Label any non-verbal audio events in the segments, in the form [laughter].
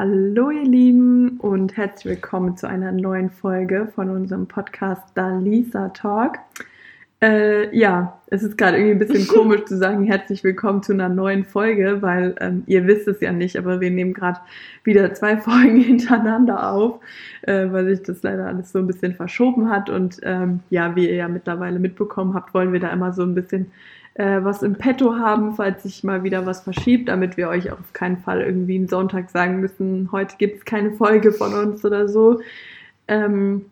Hallo ihr Lieben und herzlich willkommen zu einer neuen Folge von unserem Podcast Dalisa Talk. Äh, ja, es ist gerade irgendwie ein bisschen [laughs] komisch zu sagen, herzlich willkommen zu einer neuen Folge, weil ähm, ihr wisst es ja nicht, aber wir nehmen gerade wieder zwei [laughs] Folgen hintereinander auf, äh, weil sich das leider alles so ein bisschen verschoben hat. Und ähm, ja, wie ihr ja mittlerweile mitbekommen habt, wollen wir da immer so ein bisschen äh, was im Petto haben, falls sich mal wieder was verschiebt, damit wir euch auf keinen Fall irgendwie einen Sonntag sagen müssen, heute gibt es keine Folge von uns oder so. Ähm,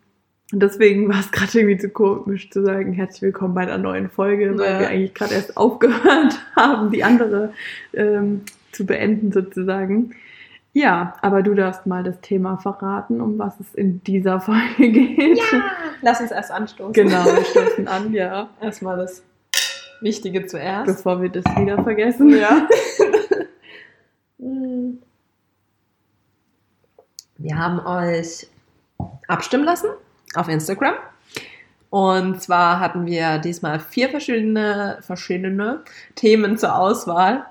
deswegen war es gerade irgendwie zu komisch zu sagen, herzlich willkommen bei einer neuen Folge, weil ja. wir eigentlich gerade erst aufgehört [laughs] haben, die andere ähm, zu beenden sozusagen. Ja, aber du darfst mal das Thema verraten, um was es in dieser [laughs] Folge geht. Ja, lass uns erst anstoßen. Genau, wir [laughs] stoßen an, ja. Erstmal das Wichtige zuerst. Bevor wir das wieder vergessen. Ja. [laughs] wir haben euch abstimmen lassen auf Instagram. Und zwar hatten wir diesmal vier verschiedene, verschiedene Themen zur Auswahl.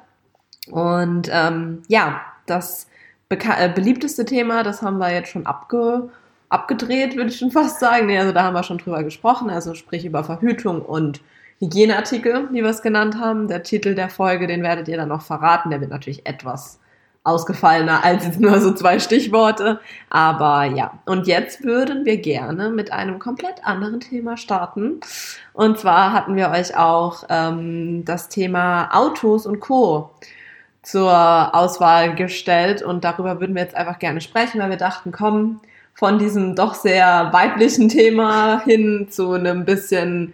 Und ähm, ja, das äh, beliebteste Thema, das haben wir jetzt schon abge abgedreht, würde ich schon fast sagen. Nee, also da haben wir schon drüber gesprochen, also sprich über Verhütung und Hygieneartikel, wie wir es genannt haben. Der Titel der Folge, den werdet ihr dann noch verraten. Der wird natürlich etwas ausgefallener als jetzt nur so zwei Stichworte. Aber ja, und jetzt würden wir gerne mit einem komplett anderen Thema starten. Und zwar hatten wir euch auch ähm, das Thema Autos und Co. zur Auswahl gestellt und darüber würden wir jetzt einfach gerne sprechen, weil wir dachten, komm, von diesem doch sehr weiblichen Thema hin zu einem bisschen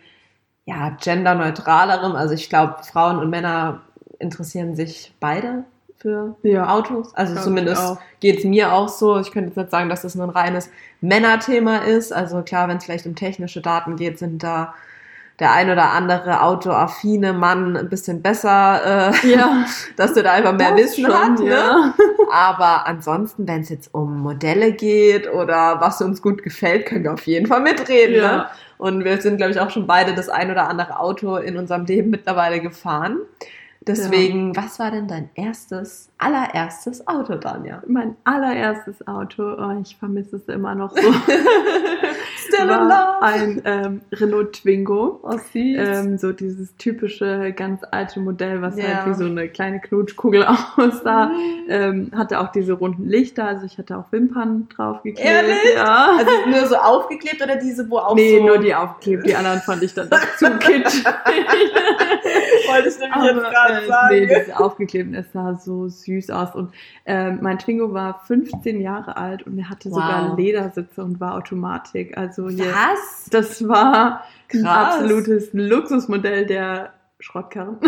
ja, genderneutralerem. Also ich glaube, Frauen und Männer interessieren sich beide für ja, Autos. Also zumindest geht es mir auch so. Ich könnte jetzt nicht sagen, dass das ein reines Männerthema ist. Also klar, wenn es vielleicht um technische Daten geht, sind da der ein oder andere autoaffine Mann ein bisschen besser, äh, ja. [laughs] dass du da einfach mehr das Wissen schon, hat. Ne? Ja. [laughs] Aber ansonsten, wenn es jetzt um Modelle geht oder was uns gut gefällt, können wir auf jeden Fall mitreden. Ja. Ne? Und wir sind, glaube ich, auch schon beide das ein oder andere Auto in unserem Leben mittlerweile gefahren. Deswegen, ja. was war denn dein erstes, allererstes Auto, Danja? Mein allererstes Auto, oh, ich vermisse es immer noch so. [laughs] Still war in love. Ein ähm, Renault Twingo. Oh, ähm, so dieses typische, ganz alte Modell, was ja. halt wie so eine kleine Knutschkugel [laughs] aussah. Mhm. Ähm, hatte auch diese runden Lichter, also ich hatte auch Wimpern draufgeklebt. Ehrlich? Ja. Also nur so aufgeklebt oder diese, wo auch nee, so... Nee, nur die aufgeklebt. Die anderen fand ich dann zu [laughs] kitschig. Wollte ich nämlich jetzt gerade äh, sagen. Nee, das aufgeklebt, es sah so süß aus. Und äh, mein Twingo war 15 Jahre alt und er hatte wow. sogar Ledersitze und war Automatik. Also Was? Das war Krass. ein absolutes Luxusmodell der Schrottkarren. [laughs]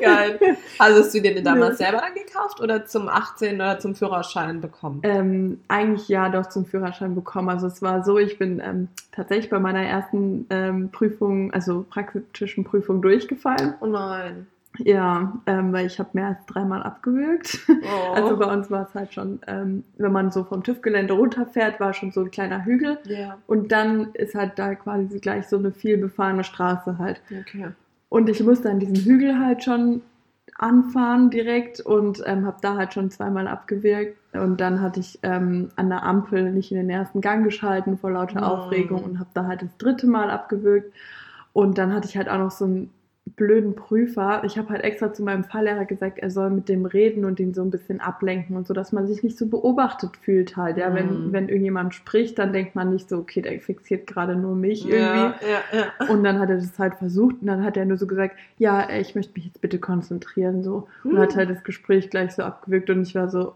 Geil. Hast du dir den damals selber dann gekauft oder zum 18 oder zum Führerschein bekommen? Ähm, eigentlich ja, doch zum Führerschein bekommen. Also es war so, ich bin ähm, tatsächlich bei meiner ersten ähm, Prüfung, also praktischen Prüfung durchgefallen. Oh nein. Ja, ähm, weil ich habe mehr als dreimal abgewürgt. Oh. [laughs] Also bei uns war es halt schon, ähm, wenn man so vom TÜV-Gelände runterfährt, war schon so ein kleiner Hügel. Yeah. Und dann ist halt da quasi gleich so eine viel befahrene Straße halt. Okay. Und ich musste an diesem Hügel halt schon anfahren direkt und ähm, habe da halt schon zweimal abgewirkt. Und dann hatte ich ähm, an der Ampel nicht in den ersten Gang geschalten vor lauter oh. Aufregung und habe da halt das dritte Mal abgewürgt. Und dann hatte ich halt auch noch so ein blöden Prüfer. Ich habe halt extra zu meinem Fahrlehrer gesagt, er soll mit dem reden und ihn so ein bisschen ablenken und so, dass man sich nicht so beobachtet fühlt halt. Ja, mm. wenn, mhm. wenn irgendjemand spricht, dann denkt man nicht so, okay, der fixiert gerade nur mich irgendwie. Ja, ja, ja. Und dann hat er das halt versucht und dann hat er nur so gesagt, ja, ich möchte mich jetzt bitte konzentrieren so. Und mm. hat halt das Gespräch gleich so abgewirkt und ich war so,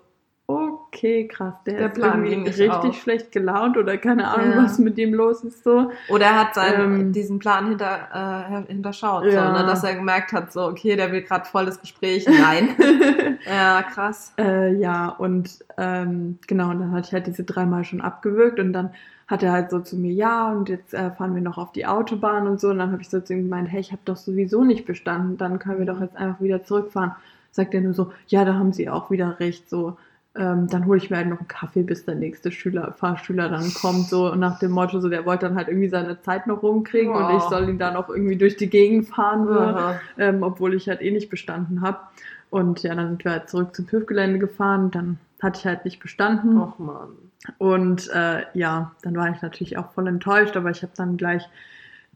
okay, krass, der, der ist Plan irgendwie richtig auf. schlecht gelaunt oder keine Ahnung, ja. was mit ihm los ist so. Oder er hat seinen, ähm, diesen Plan hinter, äh, hinterschaut, ja. so, ne, dass er gemerkt hat, so, okay, der will gerade voll das Gespräch. Nein. [laughs] ja, krass. Äh, ja, und ähm, genau, und dann hatte ich halt diese dreimal schon abgewürgt und dann hat er halt so zu mir, ja, und jetzt äh, fahren wir noch auf die Autobahn und so. Und dann habe ich so zu ihm gemeint, hey, ich habe doch sowieso nicht bestanden, dann können wir doch jetzt einfach wieder zurückfahren. Sagt er nur so, ja, da haben sie auch wieder recht, so ähm, dann hole ich mir halt noch einen Kaffee, bis der nächste Schüler, Fahrschüler dann kommt, so nach dem Motto, so der wollte dann halt irgendwie seine Zeit noch rumkriegen wow. und ich soll ihn dann auch irgendwie durch die Gegend fahren, so, ähm, obwohl ich halt eh nicht bestanden habe. Und ja, dann sind wir halt zurück zum TÜV-Gelände gefahren. Dann hatte ich halt nicht bestanden. Och Mann. Und äh, ja, dann war ich natürlich auch voll enttäuscht, aber ich habe dann gleich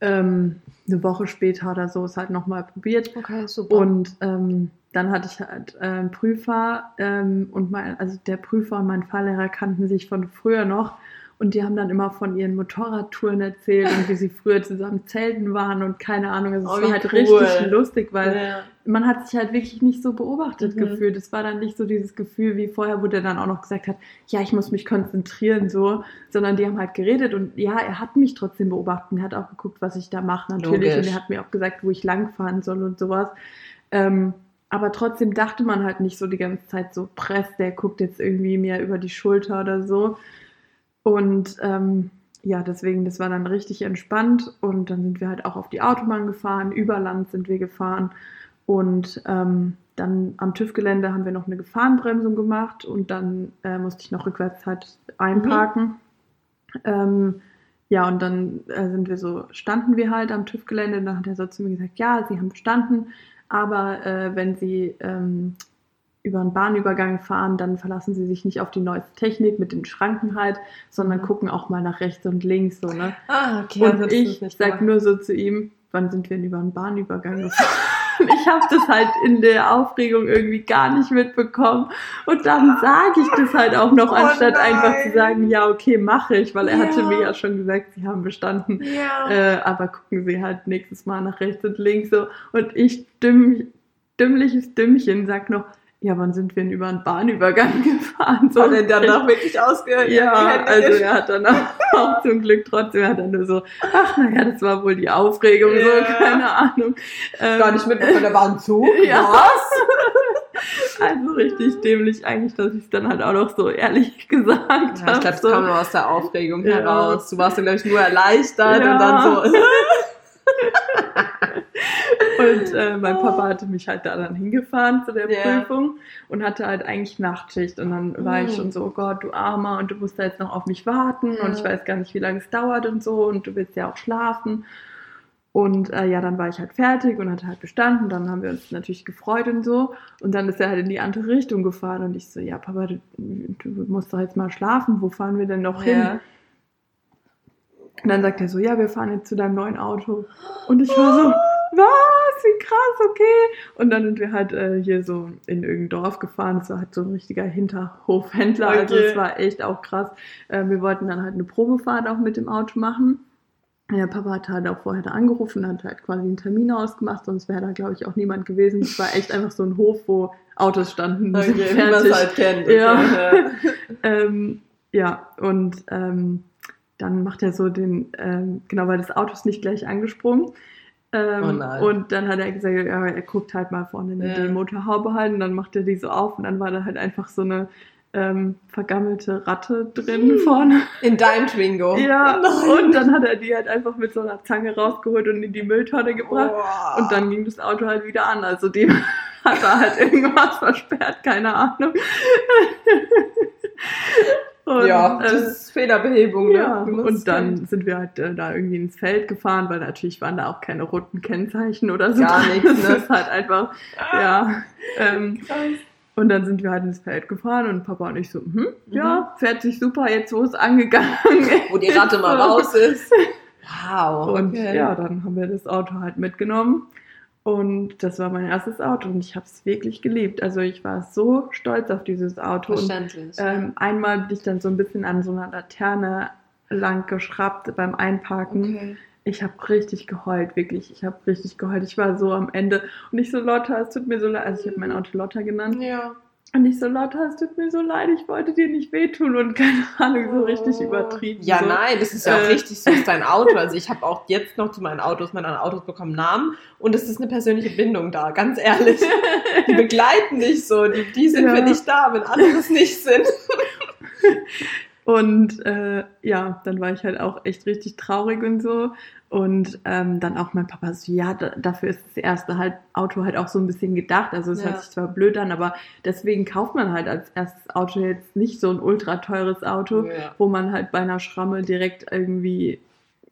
ähm, eine Woche später oder so es halt nochmal probiert. Okay, super. Und ähm, dann hatte ich halt äh, einen Prüfer ähm, und mein, also der Prüfer und mein Fahrlehrer kannten sich von früher noch und die haben dann immer von ihren Motorradtouren erzählt und wie sie früher zusammen zelten waren und keine Ahnung. Also es Oh, war wie halt cool. richtig lustig, weil ja. man hat sich halt wirklich nicht so beobachtet Mhm. gefühlt. Es war dann nicht so dieses Gefühl wie vorher, wo der dann auch noch gesagt hat, ja, ich muss mich konzentrieren so, sondern die haben halt geredet und ja, er hat mich trotzdem beobachtet. Er hat auch geguckt, was ich da mache natürlich Logisch. und er hat mir auch gesagt, wo ich langfahren soll und sowas. Ähm, aber trotzdem dachte man halt nicht so die ganze Zeit so, Press, der guckt jetzt irgendwie mir über die Schulter oder so. Und ähm, ja, deswegen, das war dann richtig entspannt. Und dann sind wir halt auch auf die Autobahn gefahren, über Land sind wir gefahren. Und ähm, dann am TÜV-Gelände haben wir noch eine Gefahrenbremsung gemacht und dann äh, musste ich noch rückwärts halt einparken. Ähm, ja, und dann äh, sind wir so, standen wir halt am TÜV-Gelände. Dann hat er so zu mir gesagt, ja, Sie haben bestanden, aber äh, wenn Sie ähm, über einen Bahnübergang fahren, dann verlassen Sie sich nicht auf die neueste Technik mit den Schranken halt, sondern Mhm. gucken auch mal nach rechts und links so, ne? Ah, okay. also und das ich sag gemacht. nur so zu ihm, wann sind wir denn über einen Bahnübergang gefahren? ich habe das halt in der Aufregung irgendwie gar nicht mitbekommen. Und dann sage ich das halt auch noch, Oh anstatt nein. einfach zu sagen, ja, okay, mache ich, weil er hatte Ja. mir ja schon gesagt, sie haben bestanden. Ja. Äh, aber gucken Sie halt nächstes Mal nach rechts und links so. Und ich, dümm, dümmliches Dümmchen, sag noch, ja, wann sind wir denn über einen Bahnübergang [laughs] gefahren? So, Hat er dann noch wirklich ausgehört? ja, also er hat dann [laughs] auch, zum Glück trotzdem, er hat dann nur so, ach naja, das war wohl die Aufregung, Ja. so, keine Ahnung. Ähm, gar nicht mitbekommen, da war ein Zug. [laughs] Ja. Was? Also richtig dämlich eigentlich, dass ich es dann halt auch noch so ehrlich gesagt Ja, ich glaube, habe. das so. kam nur aus der Aufregung Ja. heraus. Du warst dann, glaube ich, nur erleichtert Ja. und dann so. Und äh, mein Papa hatte mich halt da dann hingefahren zu der Ja. Prüfung und hatte halt eigentlich Nachtschicht. Und dann war ich Mhm. schon so, oh Gott, du Armer, und du musst da jetzt noch auf mich warten und Ja. ich weiß gar nicht, wie lange es dauert und so und du willst ja auch schlafen. Und äh, ja, dann war ich halt fertig und hatte halt bestanden. Dann haben wir uns natürlich gefreut und so. Und dann ist er halt in die andere Richtung gefahren und ich so, ja, Papa, du, du musst doch jetzt mal schlafen. Wo fahren wir denn noch hin? Ja. Und dann sagt er so, ja, wir fahren jetzt zu deinem neuen Auto. Und ich war so, was, wie krass, okay. Und dann sind wir halt äh, hier so in irgendein Dorf gefahren. Es war halt so ein richtiger Hinterhofhändler. Also Okay. es war echt auch krass. Äh, wir wollten dann halt eine Probefahrt auch mit dem Auto machen. Ja, Papa hat halt auch vorher da angerufen, hat halt quasi einen Termin ausgemacht, sonst wäre da, glaube ich, auch niemand gewesen. Es war echt einfach so ein Hof, wo Autos standen. Okay, wie man es fertig. halt kennt. Ja. Okay. [laughs] Ähm, ja, und ähm, dann macht er so den, ähm, genau, weil das Auto ist nicht gleich angesprungen. Ähm, Oh. Und dann hat er gesagt, ja, er guckt halt mal vorne in Ja. die Motorhaube halt und dann macht er die so auf und dann war da halt einfach so eine ähm, vergammelte Ratte drin vorne. In deinem Twingo. [laughs] Ja, Nein. und dann hat er die halt einfach mit so einer Zange rausgeholt und in die Mülltonne gebracht. Oh. Und dann ging das Auto halt wieder an. Also die [laughs] hat da halt irgendwas versperrt, keine Ahnung. [laughs] Und, ja, das äh, ist Fehlerbehebung. Ne? ja, und dann kennt. sind wir halt äh, da irgendwie ins Feld gefahren, weil natürlich waren da auch keine roten Kennzeichen oder so. Gar nichts, Das ne? ist halt einfach, ja. Ähm, und dann sind wir halt ins Feld gefahren und Papa und ich so, hm, Mhm. ja, fährt sich super, jetzt wo es angegangen [laughs] Wo die Ratte mal raus ist. [laughs] Wow. Und okay. ja, dann haben wir das Auto halt mitgenommen. Und das war mein erstes Auto und ich habe es wirklich geliebt. Also ich war so stolz auf dieses Auto. Und Verständlich. ähm, einmal bin ich dann so ein bisschen an so einer Laterne lang geschraubt beim Einparken. okay. Ich habe richtig geheult, wirklich. Ich habe richtig geheult. Ich war so am Ende. Und ich so, Lotta, es tut mir so leid. Also ich habe mein Auto Lotta genannt. Ja. Und ich so, Lotta, es tut mir so leid. Ich wollte dir nicht wehtun. Und keine Ahnung, so richtig übertrieben. Ja, so. nein, das ist ja auch Äh. richtig so, ist dein Auto. Also ich habe auch jetzt noch zu meinen Autos, meine Autos bekommen Namen und es ist eine persönliche Bindung da, ganz ehrlich. Die begleiten dich so, die, die sind Ja. für dich da, wenn andere es nicht sind. Und äh, ja, dann war ich halt auch echt richtig traurig und so. Und ähm, dann auch mein Papa so, ja, da, dafür ist das erste halt Auto halt auch so ein bisschen gedacht. Also es Ja. hört sich zwar blöd an, aber deswegen kauft man halt als erstes Auto jetzt nicht so ein ultra teures Auto, Ja. wo man halt bei einer Schramme direkt irgendwie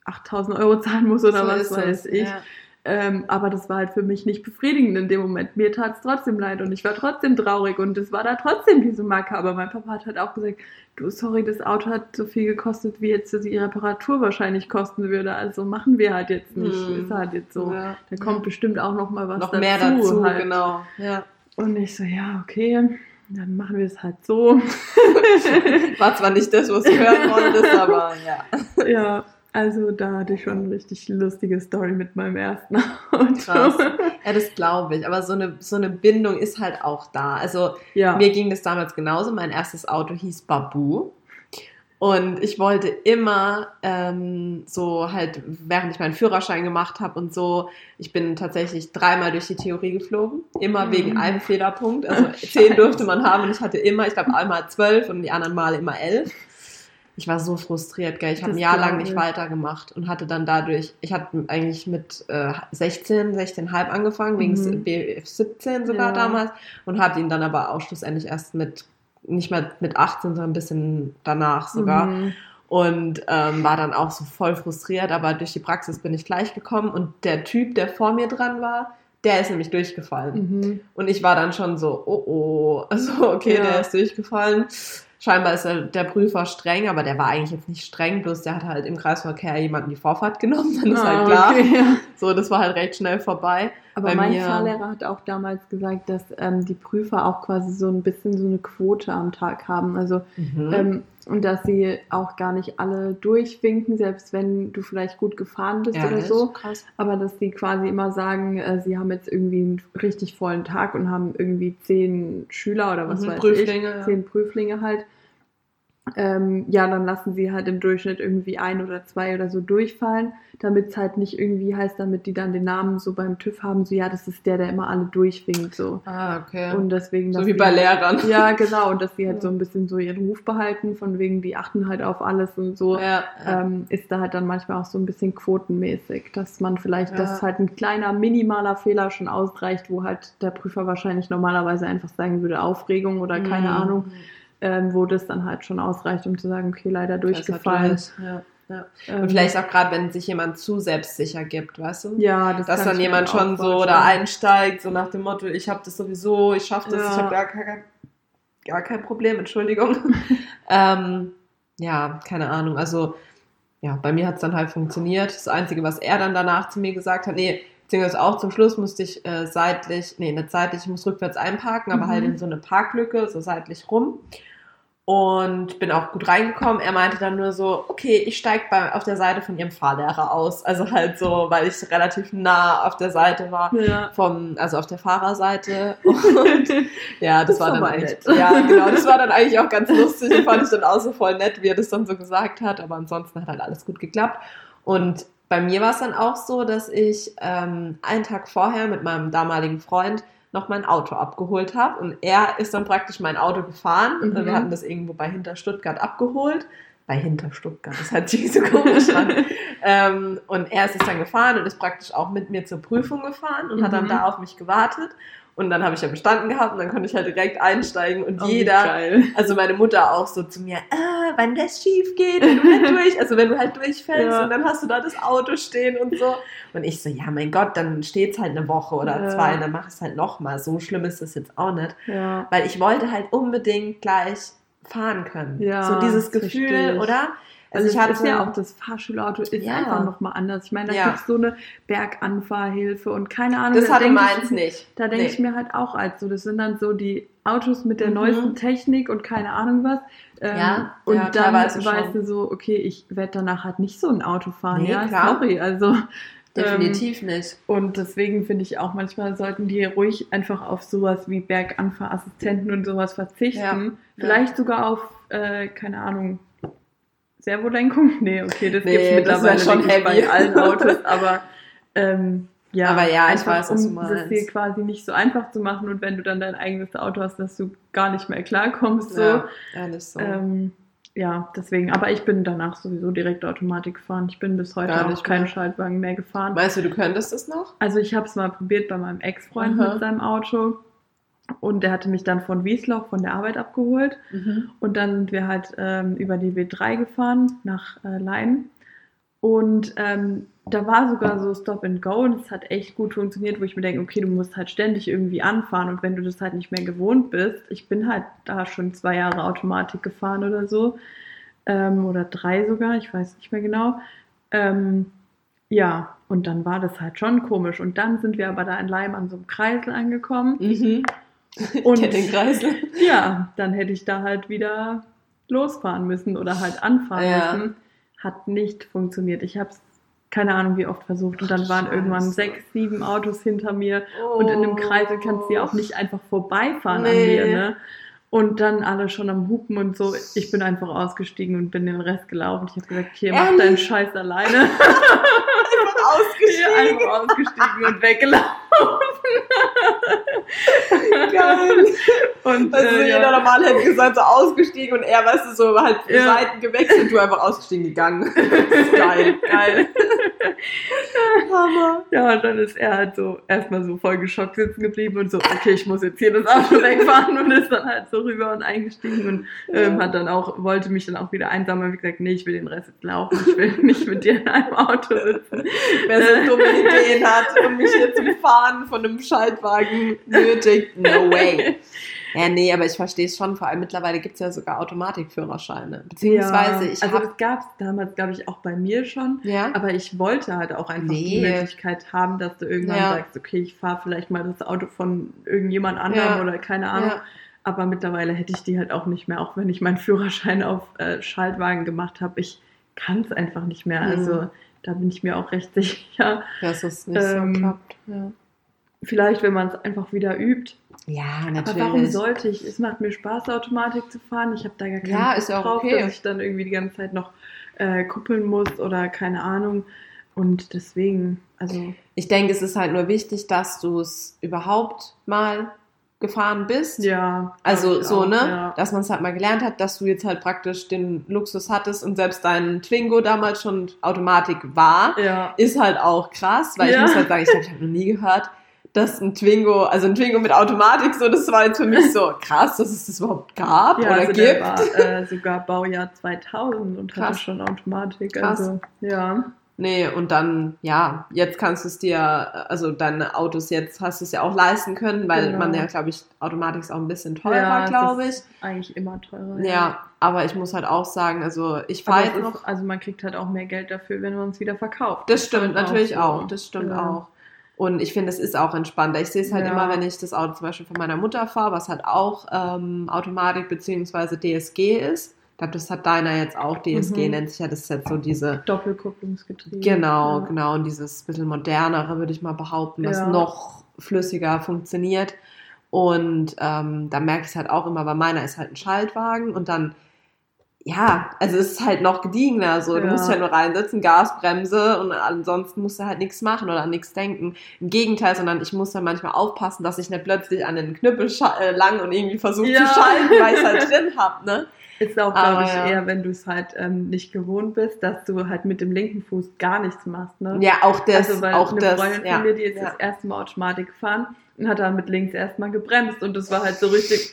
8000 Euro zahlen muss oder So was weiß ich. Ja. Ähm, aber das war halt für mich nicht befriedigend in dem Moment. Mir tat es trotzdem leid und ich war trotzdem traurig und es war da trotzdem diese Marke. Aber mein Papa hat halt auch gesagt, du, sorry, das Auto hat so viel gekostet, wie jetzt die Reparatur wahrscheinlich kosten würde. Also machen wir halt jetzt nicht. Hm. Ist halt jetzt so. Ja. Da kommt bestimmt auch noch mal was Noch dazu. mehr dazu, halt. genau. Ja. Und ich so, ja, okay, dann machen wir es halt so. [laughs] War zwar nicht das, was du hören wolltest, aber ja. [laughs] ja, also da hatte ich schon eine richtig lustige Story mit meinem ersten [laughs] Auto. Krass. Ja, das glaube ich. Aber so eine, so eine Bindung ist halt auch da. Also Ja. mir ging das damals genauso. Mein erstes Auto hieß Babu. Und ich wollte immer ähm, so halt, während ich meinen Führerschein gemacht habe und so, ich bin tatsächlich dreimal durch die Theorie geflogen, immer Mhm. wegen einem [laughs] Fehlerpunkt. Also Ach, zehn durfte man haben und ich hatte immer, ich glaube einmal zwölf und die anderen Male immer elf. Ich war so frustriert, gell. Ich habe ein Jahr lang nicht ich. weitergemacht und hatte dann dadurch, ich hatte eigentlich mit äh, 16, 16,5 angefangen, wegen Mhm. BF 17 sogar Ja. damals und habe ihn dann aber auch schlussendlich erst mit, nicht mehr mit 18, sondern ein bisschen danach sogar. Mhm. Und ähm, war dann auch so voll frustriert, aber durch die Praxis bin ich gleich gekommen und der Typ, der vor mir dran war, der ist nämlich durchgefallen. Mhm. Und ich war dann schon so, oh oh, [laughs] also okay, Ja. der ist durchgefallen. Scheinbar ist der, Prüfer streng, aber der war eigentlich jetzt nicht streng, bloß der hat halt im Kreisverkehr jemanden die Vorfahrt genommen, dann ist Ah, halt klar. okay, ja. So, das war halt recht schnell vorbei. Aber mein mir- Fahrlehrer hat auch damals gesagt, dass ähm, die Prüfer auch quasi so ein bisschen so eine Quote am Tag haben. Also Mhm. ähm, und dass sie auch gar nicht alle durchwinken, selbst wenn du vielleicht gut gefahren bist oder Ehrlich? so. Krass. Aber dass sie quasi immer sagen, äh, sie haben jetzt irgendwie einen richtig vollen Tag und haben irgendwie zehn Schüler oder was Mhm, weiß Prüflinge, ich, ja. zehn Prüflinge halt. Ähm, ja, dann lassen sie halt im Durchschnitt irgendwie ein oder zwei oder so durchfallen, damit es halt nicht irgendwie heißt, damit die dann den Namen so beim TÜV haben, so ja, das ist der, der immer alle durchwinkt so. Ah, okay. Und deswegen, so wie bei halt- Lehrern. [laughs] Ja, genau, und dass sie halt Ja. so ein bisschen so ihren Ruf behalten, von wegen, die achten halt auf alles und so Ja, ja. ähm, ist da halt dann manchmal auch so ein bisschen quotenmäßig, dass man vielleicht, Ja. dass halt ein kleiner, minimaler Fehler schon ausreicht, wo halt der Prüfer wahrscheinlich normalerweise einfach sagen würde, Aufregung oder keine Mhm. Ahnung, ähm, wo das dann halt schon ausreicht, um zu sagen, okay, leider halt durchgefallen. durch. Ja, ja. Ähm, Und vielleicht auch gerade, wenn sich jemand zu selbstsicher gibt, weißt du? ja, das dass dann jemand schon so da einsteigt, so nach dem Motto, ich habe das sowieso, ich schaffe das, Ja. ich habe gar, kein- gar kein Problem, Entschuldigung. [laughs] ähm, ja, keine Ahnung. Also, ja, bei mir hat es dann halt funktioniert. Das Einzige, was er dann danach zu mir gesagt hat, nee, beziehungsweise auch zum Schluss musste ich äh, seitlich, nee, nicht seitlich, ich muss rückwärts einparken, aber Mhm. halt in so eine Parklücke, so seitlich rum. Und bin auch gut reingekommen. Er meinte dann nur so, okay, ich steige auf der Seite von ihrem Fahrlehrer aus. Also halt so, weil ich relativ nah auf der Seite war. Ja. Vom, also auf der Fahrerseite. [laughs] Und ja, das, Das war dann eigentlich, nett. ja, genau, das war dann eigentlich auch ganz lustig. Und fand ich dann auch so voll nett, wie er das dann so gesagt hat. Aber ansonsten hat halt alles gut geklappt. Und bei mir war es dann auch so, dass ich ähm, einen Tag vorher mit meinem damaligen Freund noch mein Auto abgeholt habe. Und er ist dann praktisch mein Auto gefahren. Mhm. Wir hatten das irgendwo bei Hinter Stuttgart abgeholt. Bei Hinter Stuttgart, das hört sich so komisch an. [laughs] ähm, und er ist es dann gefahren und ist praktisch auch mit mir zur Prüfung gefahren und hat dann Mhm. da auf mich gewartet. Und dann habe ich ja bestanden gehabt und dann konnte ich halt direkt einsteigen und Oh, jeder, geil. also meine Mutter auch so zu mir, ah, wenn das schief geht, wenn du nicht [laughs] durch, also wenn du halt durchfällst Ja. und dann hast du da das Auto stehen und so. Und ich so, ja, mein Gott, dann steht's halt eine Woche oder Ja. zwei und dann mach es halt nochmal. So schlimm ist das jetzt auch nicht. Ja. Weil ich wollte halt unbedingt gleich fahren können. Ja, so dieses Gefühl, ich. oder? Also ich hatte ja auch das Fahrschulauto ist Ja. einfach nochmal anders. Ich meine, da Ja. gibt es so eine Berganfahrhilfe und keine Ahnung. das da hatte meins ich, nicht. Da denke Nee. ich mir halt auch als so, das sind dann so die Autos mit der Mhm. neuesten Technik und keine Ahnung was. Ähm, Ja, und ja, dann weißt schon. du so, okay, ich werde danach halt nicht so ein Auto fahren. Nee, ja, klar. sorry. Also Definitiv nicht. und deswegen finde ich auch, manchmal sollten die ruhig einfach auf sowas wie Berganfahrassistenten und sowas verzichten. Ja. Vielleicht sogar auf, äh, keine Ahnung, Servolenkung? [laughs] Nee, okay, das Nee, gibt es das mittlerweile wär schon bei allen Autos, [laughs] aber ähm, ja, Aber ja, ich einfach, weiß, um es meinst. dir quasi nicht so einfach zu machen und wenn du dann dein eigenes Auto hast, dass du gar nicht mehr klarkommst. So. Ja, ehrlich so. Ähm, ja, deswegen. Aber ich bin danach sowieso direkt Automatik gefahren. Ich bin bis heute auch keinen. Schaltwagen mehr gefahren. Meinst du, du könntest es noch? Also ich habe es mal probiert bei meinem Ex-Freund mit seinem Auto. Und der hatte mich dann von Wiesloch von der Arbeit abgeholt. Und dann sind wir halt ähm, über die W3 gefahren nach äh, Lein. Und ähm, da war sogar so Stop and Go und es hat echt gut funktioniert, wo ich mir denke, okay, du musst halt ständig irgendwie anfahren und wenn du das halt nicht mehr gewohnt bist, ich bin halt da schon zwei Jahre Automatik gefahren oder so, ähm, oder drei sogar, ich weiß nicht mehr genau. Ähm, ja, und dann war das halt schon komisch. Und dann sind wir aber da in Leim an so einem Kreisel angekommen. Mhm. [laughs] Und Kreisel. [laughs] ja, dann hätte ich da halt wieder losfahren müssen oder halt anfahren Ja. müssen. Hat nicht funktioniert. Ich habe es keine Ahnung wie oft versucht und dann waren Scheiße. irgendwann sechs, sieben Autos hinter mir und in einem Kreisel kannst du ja auch nicht einfach vorbeifahren an Nee. mir, ne? Und dann alle schon am Hupen und so. Ich bin einfach ausgestiegen und bin den Rest gelaufen. Ich habe gesagt, hier, mach deinen Scheiß alleine. [laughs] Einfach Hier einfach ausgestiegen und weggelaufen. [laughs] Geil. Und Also äh, jeder ja. normal hätte gesagt, so ausgestiegen und er, weißt du, so halt Ja. Seiten gewechselt und du einfach ausgestiegen gegangen. [laughs] Geil, geil. Hammer. Ja, und dann ist er halt so erstmal so voll geschockt sitzen geblieben und so, okay, ich muss jetzt hier das Auto [laughs] wegfahren und ist dann halt so rüber und eingestiegen und ähm, hat dann auch, wollte mich dann auch wieder einsammeln. Wie gesagt, nee, ich will den Rest jetzt laufen, ich will [laughs] nicht mit dir in einem Auto sitzen. Wer so dumme Ideen hat und mich hier zum Fahren von einem Schaltwagen nötigt, no way. Ja, nee, aber ich verstehe es schon. Vor allem mittlerweile gibt es ja sogar Automatikführerscheine. Beziehungsweise ich also das gab es damals, glaube ich, auch bei mir schon. Ja? Aber ich wollte halt auch einfach die Nee. Möglichkeit haben, dass du irgendwann Ja. sagst, okay, ich fahre vielleicht mal das Auto von irgendjemand anderem Ja. oder keine Ahnung. Ja. Aber mittlerweile hätte ich die halt auch nicht mehr, auch wenn ich meinen Führerschein auf äh, Schaltwagen gemacht habe. Ich kann es einfach nicht mehr. Mhm. Also da bin ich mir auch recht [laughs] sicher. Dass es nicht Ähm, so klappt. Ja, Vielleicht, wenn man es einfach wieder übt. Ja Aber natürlich. warum sollte ich? Es macht mir Spaß, Automatik zu fahren. Ich habe da gar keinen Ja, ist auch drauf, okay. dass ich dann irgendwie die ganze Zeit noch äh, kuppeln muss oder keine Ahnung. Und deswegen, also Ich denke, es ist halt nur wichtig, dass du es überhaupt mal gefahren bist. ja. Also ich so, auch, ne? Ja. Dass man es halt mal gelernt hat, dass du jetzt halt praktisch den Luxus hattest und selbst dein Twingo damals schon Automatik war, ja. ist halt auch krass, weil ich Ja. muss halt sagen, ich ich habe noch nie gehört, dass ein Twingo, also ein Twingo mit Automatik, so, das war jetzt für mich so krass, dass es das überhaupt gab Ja, oder also gibt. war äh, sogar Baujahr 2000 und hatte Krass. schon Automatik. Krass. Also, ja. Nee, und dann, ja, jetzt kannst du es dir, also deine Autos jetzt hast du es ja auch leisten können, weil Genau. man ja, glaube ich, Automatik ist auch ein bisschen Ja, teurer, es glaube ich. Eigentlich immer teurer. Ja. aber ich muss halt auch sagen, also ich fahre jetzt noch. ist, also man kriegt halt auch mehr Geld dafür, wenn man es wieder verkauft. Das stimmt ist halt natürlich so. auch, das stimmt Ja. auch. Und ich finde, es ist auch entspannter. Ich sehe es halt Ja. immer, wenn ich das Auto zum Beispiel von meiner Mutter fahre, was halt auch ähm, Automatik bzw. DSG ist. Ich glaube, das hat deiner jetzt auch. DSG Mhm. nennt sich ja, das jetzt so diese, Doppelkupplungsgetriebe. genau, ja. genau, und dieses bisschen modernere, würde ich mal behaupten, was Ja. noch flüssiger funktioniert. Und ähm, da merke ich es halt auch immer, weil meiner ist halt ein Schaltwagen und dann, ja, also es ist halt noch gediegener. So. Du Ja. musst halt nur reinsetzen, Gasbremse und ansonsten musst du halt nichts machen oder an nichts denken. Im Gegenteil, sondern ich muss dann manchmal aufpassen, dass ich nicht plötzlich an den Knüppel äh, lang und irgendwie versuche Ja. zu schalten, weil ich es halt drin hab, ne? Ist auch, glaube ich, ja. eher, wenn du es halt ähm, nicht gewohnt bist, dass du halt mit dem linken Fuß gar nichts machst. Ne? Ja, auch das, also, weil auch eine das, Freundin ja. von mir, die ist ja. das erste Mal Automatik gefahren und hat dann mit links erstmal gebremst und das war halt so richtig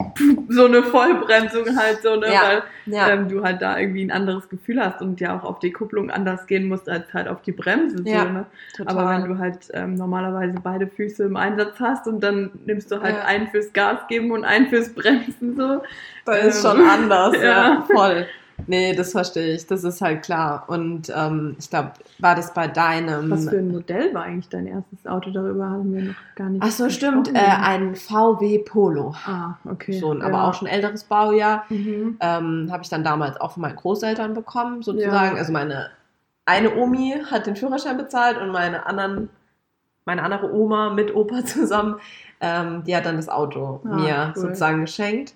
so eine Vollbremsung halt so, ne? Ja, weil ja. ähm, du halt da irgendwie ein anderes Gefühl hast und ja auch auf die Kupplung anders gehen musst als halt auf die Bremse. Ja, so, ne? total. Aber wenn du halt ähm, normalerweise beide Füße im Einsatz hast und dann nimmst du halt einen fürs Gas geben und einen fürs Bremsen so. Da ist Ähm, schon anders, [laughs] ja. ja. voll. Nee, das verstehe ich, das ist halt klar. Und ähm, ich glaube, war das bei deinem. Was für ein Modell war eigentlich dein erstes Auto? Darüber haben wir noch gar nicht Ach so, stimmt, äh, ein VW Polo. Ah, okay. Schon, ja. aber auch schon älteres Baujahr. Mhm. Ähm, Habe ich dann damals auch von meinen Großeltern bekommen, sozusagen. Ja. Also meine eine Omi hat den Führerschein bezahlt und meine anderen, meine andere Oma mit Opa [laughs] zusammen, ähm, die hat dann das Auto Ah, mir cool. sozusagen geschenkt.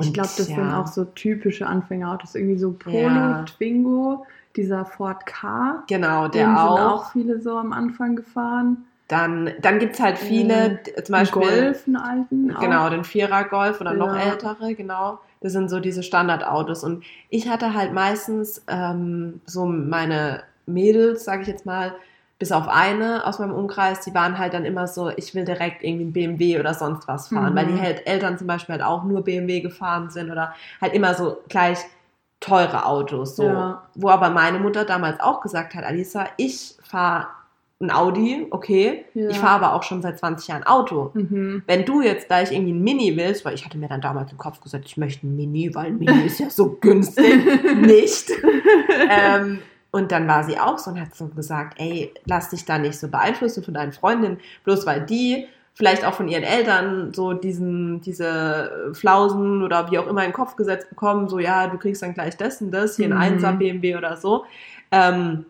Ich Und glaube, das ja. sind auch so typische Anfängerautos. Irgendwie so Polo, Ja. Twingo, dieser Ford K. Genau, Den der sind auch. auch viele so am Anfang gefahren. Dann, dann gibt es halt viele, d- zum Beispiel. Golf, einen alten. auch. Genau, den Vierer Golf oder noch Ja. ältere, genau. Das sind so diese Standardautos. Und ich hatte halt meistens ähm, so meine Mädels, sage ich jetzt mal, bis auf eine aus meinem Umkreis, die waren halt dann immer so, ich will direkt irgendwie ein BMW oder sonst was fahren, Mhm. weil die halt Eltern zum Beispiel halt auch nur BMW gefahren sind oder halt immer so gleich teure Autos, so. Ja. Wo aber meine Mutter damals auch gesagt hat, Alisa, ich fahre ein Audi, okay. Ja. Ich fahre aber auch schon seit 20 Jahren Auto. Mhm. Wenn du jetzt gleich irgendwie ein Mini willst, weil ich hatte mir dann damals im Kopf gesagt, ich möchte ein Mini, weil ein Mini ist ja so günstig. [laughs] Nicht. [laughs] ähm, und dann war sie auch so und hat so gesagt, ey, lass dich da nicht so beeinflussen von deinen Freundinnen, bloß weil die vielleicht auch von ihren Eltern so diesen, diese Flausen oder wie auch immer in den Kopf gesetzt bekommen, so ja, du kriegst dann gleich das und das, hier ein Mhm. 1er BMW oder so. Ähm,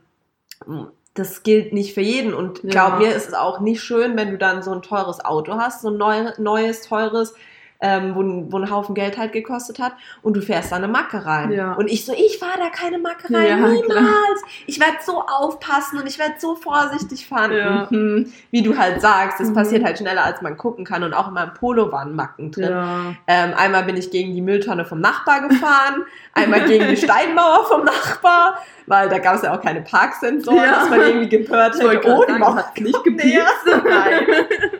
das gilt nicht für jeden und Ja. glaub mir, ist es auch nicht schön, wenn du dann so ein teures Auto hast, so ein neu, neues, teures, ähm, wo, ein- wo ein Haufen Geld halt gekostet hat und du fährst da eine Macke rein. Ja. Und ich so, ich fahre da keine Macke rein, Ja, niemals. klar. Ich werde so aufpassen und ich werde so vorsichtig fahren. Ja. Mhm. Wie du halt sagst, das Mhm. passiert halt schneller, als man gucken kann und auch in meinem Polo waren Macken drin. Ja. Ähm, einmal bin ich gegen die Mülltonne vom Nachbar gefahren, einmal gegen die [laughs] Steinmauer vom Nachbar, weil da gab es ja auch keine Parksensoren, Ja. dass man irgendwie gehört hätte, oh, die Mauer hat's nicht näher. [laughs] Nein,